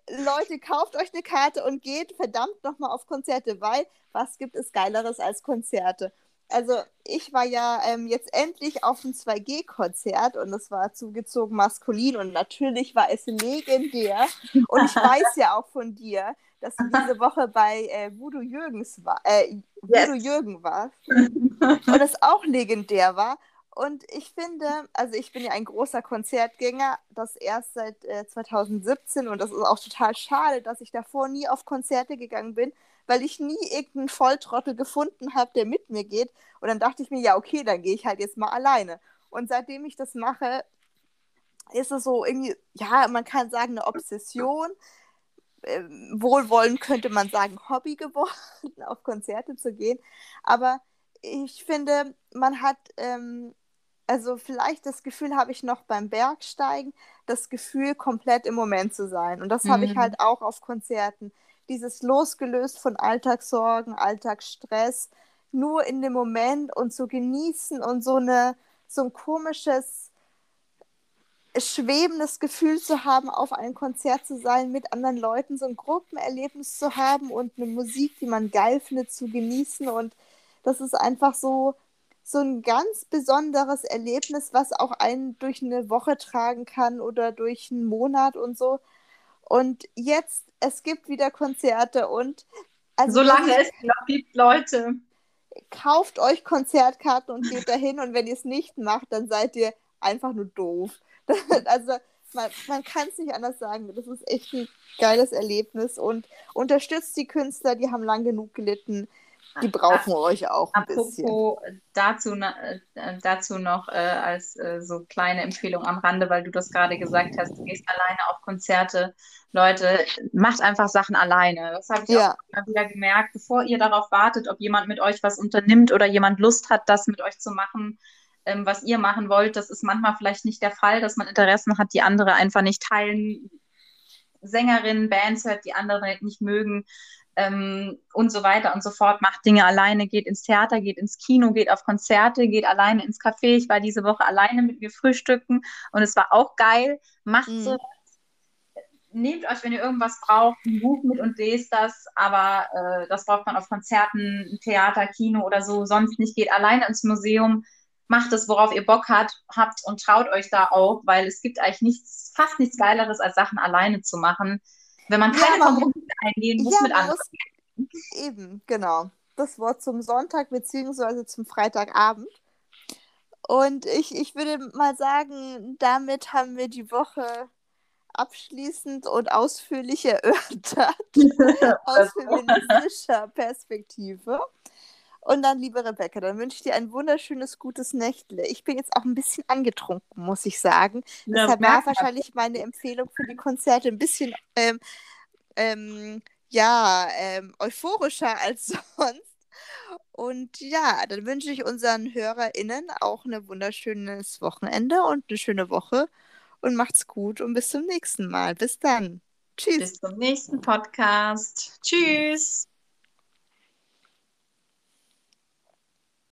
Speaker 2: Leute, kauft euch eine Karte und geht verdammt nochmal auf Konzerte, weil was gibt es Geileres als Konzerte? Also ich war ja ähm, jetzt endlich auf einem 2G-Konzert und es war zugezogen maskulin und natürlich war es legendär. Und ich [LAUGHS] weiß ja auch von dir, dass du diese Woche bei äh, Voodoo Jürgens war, äh, Voodoo
Speaker 1: Yes.
Speaker 2: Jürgen warst [LAUGHS] und es auch legendär war. Und ich finde, also ich bin ja ein großer Konzertgänger, das erst seit äh, 2017 und das ist auch total schade, dass ich davor nie auf Konzerte gegangen bin, weil ich nie irgendeinen Volltrottel gefunden habe, der mit mir geht. Und dann dachte ich mir, ja, okay, dann gehe ich halt jetzt mal alleine. Und seitdem ich das mache, ist es so irgendwie, ja, man kann sagen, eine Obsession. Ähm, wohlwollend könnte man sagen, Hobby geworden, [LAUGHS] auf Konzerte zu gehen. Aber ich finde, man hat, ähm, also vielleicht das Gefühl habe ich noch beim Bergsteigen, das Gefühl, komplett im Moment zu sein. Und das habe ich
Speaker 1: Mhm.
Speaker 2: halt auch auf Konzerten. Dieses losgelöst von Alltagssorgen, Alltagsstress, nur in dem Moment und zu genießen und so eine, so ein komisches, schwebendes Gefühl zu haben, auf einem Konzert zu sein, mit anderen Leuten so ein Gruppenerlebnis zu haben und eine Musik, die man geil findet, zu genießen. Und das ist einfach so, so ein ganz besonderes Erlebnis, was auch einen durch eine Woche tragen kann oder durch einen Monat und so. Und jetzt, es gibt wieder Konzerte und also
Speaker 1: Solange es noch gibt, Leute.
Speaker 2: kauft euch Konzertkarten und geht dahin und wenn ihr es nicht macht, dann seid ihr einfach nur doof. [LAUGHS] also man, man kann es nicht anders sagen. Das ist echt ein geiles Erlebnis und unterstützt die Künstler, die haben lang genug gelitten. Die brauchen ah, euch auch ein
Speaker 1: apropos
Speaker 2: bisschen.
Speaker 1: Dazu, äh, dazu noch äh, als äh, so kleine Empfehlung am Rande, weil du das gerade gesagt hast, du gehst alleine auf Konzerte. Leute, macht einfach Sachen alleine. Das habe ich ja. auch immer wieder gemerkt, bevor ihr darauf wartet, ob jemand mit euch was unternimmt oder jemand Lust hat, das mit euch zu machen, ähm, was ihr machen wollt. Das ist manchmal vielleicht nicht der Fall, dass man Interessen hat, die andere einfach nicht teilen. Sängerinnen, Bands hört, die andere nicht mögen ähm, und so weiter und so fort. Macht Dinge alleine, geht ins Theater, geht ins Kino, geht auf Konzerte, geht alleine ins Café. Ich war diese Woche alleine mit mir frühstücken und es war auch geil. Macht mhm. so nehmt euch, wenn ihr irgendwas braucht, ein Buch mit und lest das, aber äh, das braucht man auf Konzerten, Theater, Kino oder so, sonst nicht. Geht alleine ins Museum, macht es, worauf ihr Bock hat, habt und traut euch da auch, weil es gibt eigentlich nichts, fast nichts Geileres, als Sachen alleine zu machen. Wenn man keine ja, Kompromisse eingehen muss ja, mit anderen.
Speaker 2: Eben, genau. Das Wort zum Sonntag beziehungsweise zum Freitagabend. Und ich, ich würde mal sagen, damit haben wir die Woche abschließend und ausführlich [LAUGHS] erörtert [LAUGHS] aus feministischer Perspektive. Und dann, liebe Rebecca, dann wünsche ich dir ein wunderschönes, gutes Nächtle. Ich bin jetzt auch ein bisschen angetrunken, muss ich sagen. Ja, Deshalb war wahrscheinlich meine Empfehlung für die Konzerte ein bisschen ähm, ähm, ja, ähm, euphorischer [LAUGHS] als sonst. Und ja, dann wünsche ich unseren HörerInnen auch ein wunderschönes Wochenende und eine schöne Woche. Und macht's gut und bis zum nächsten Mal. Bis dann.
Speaker 1: Tschüss. Bis zum nächsten Podcast. Tschüss.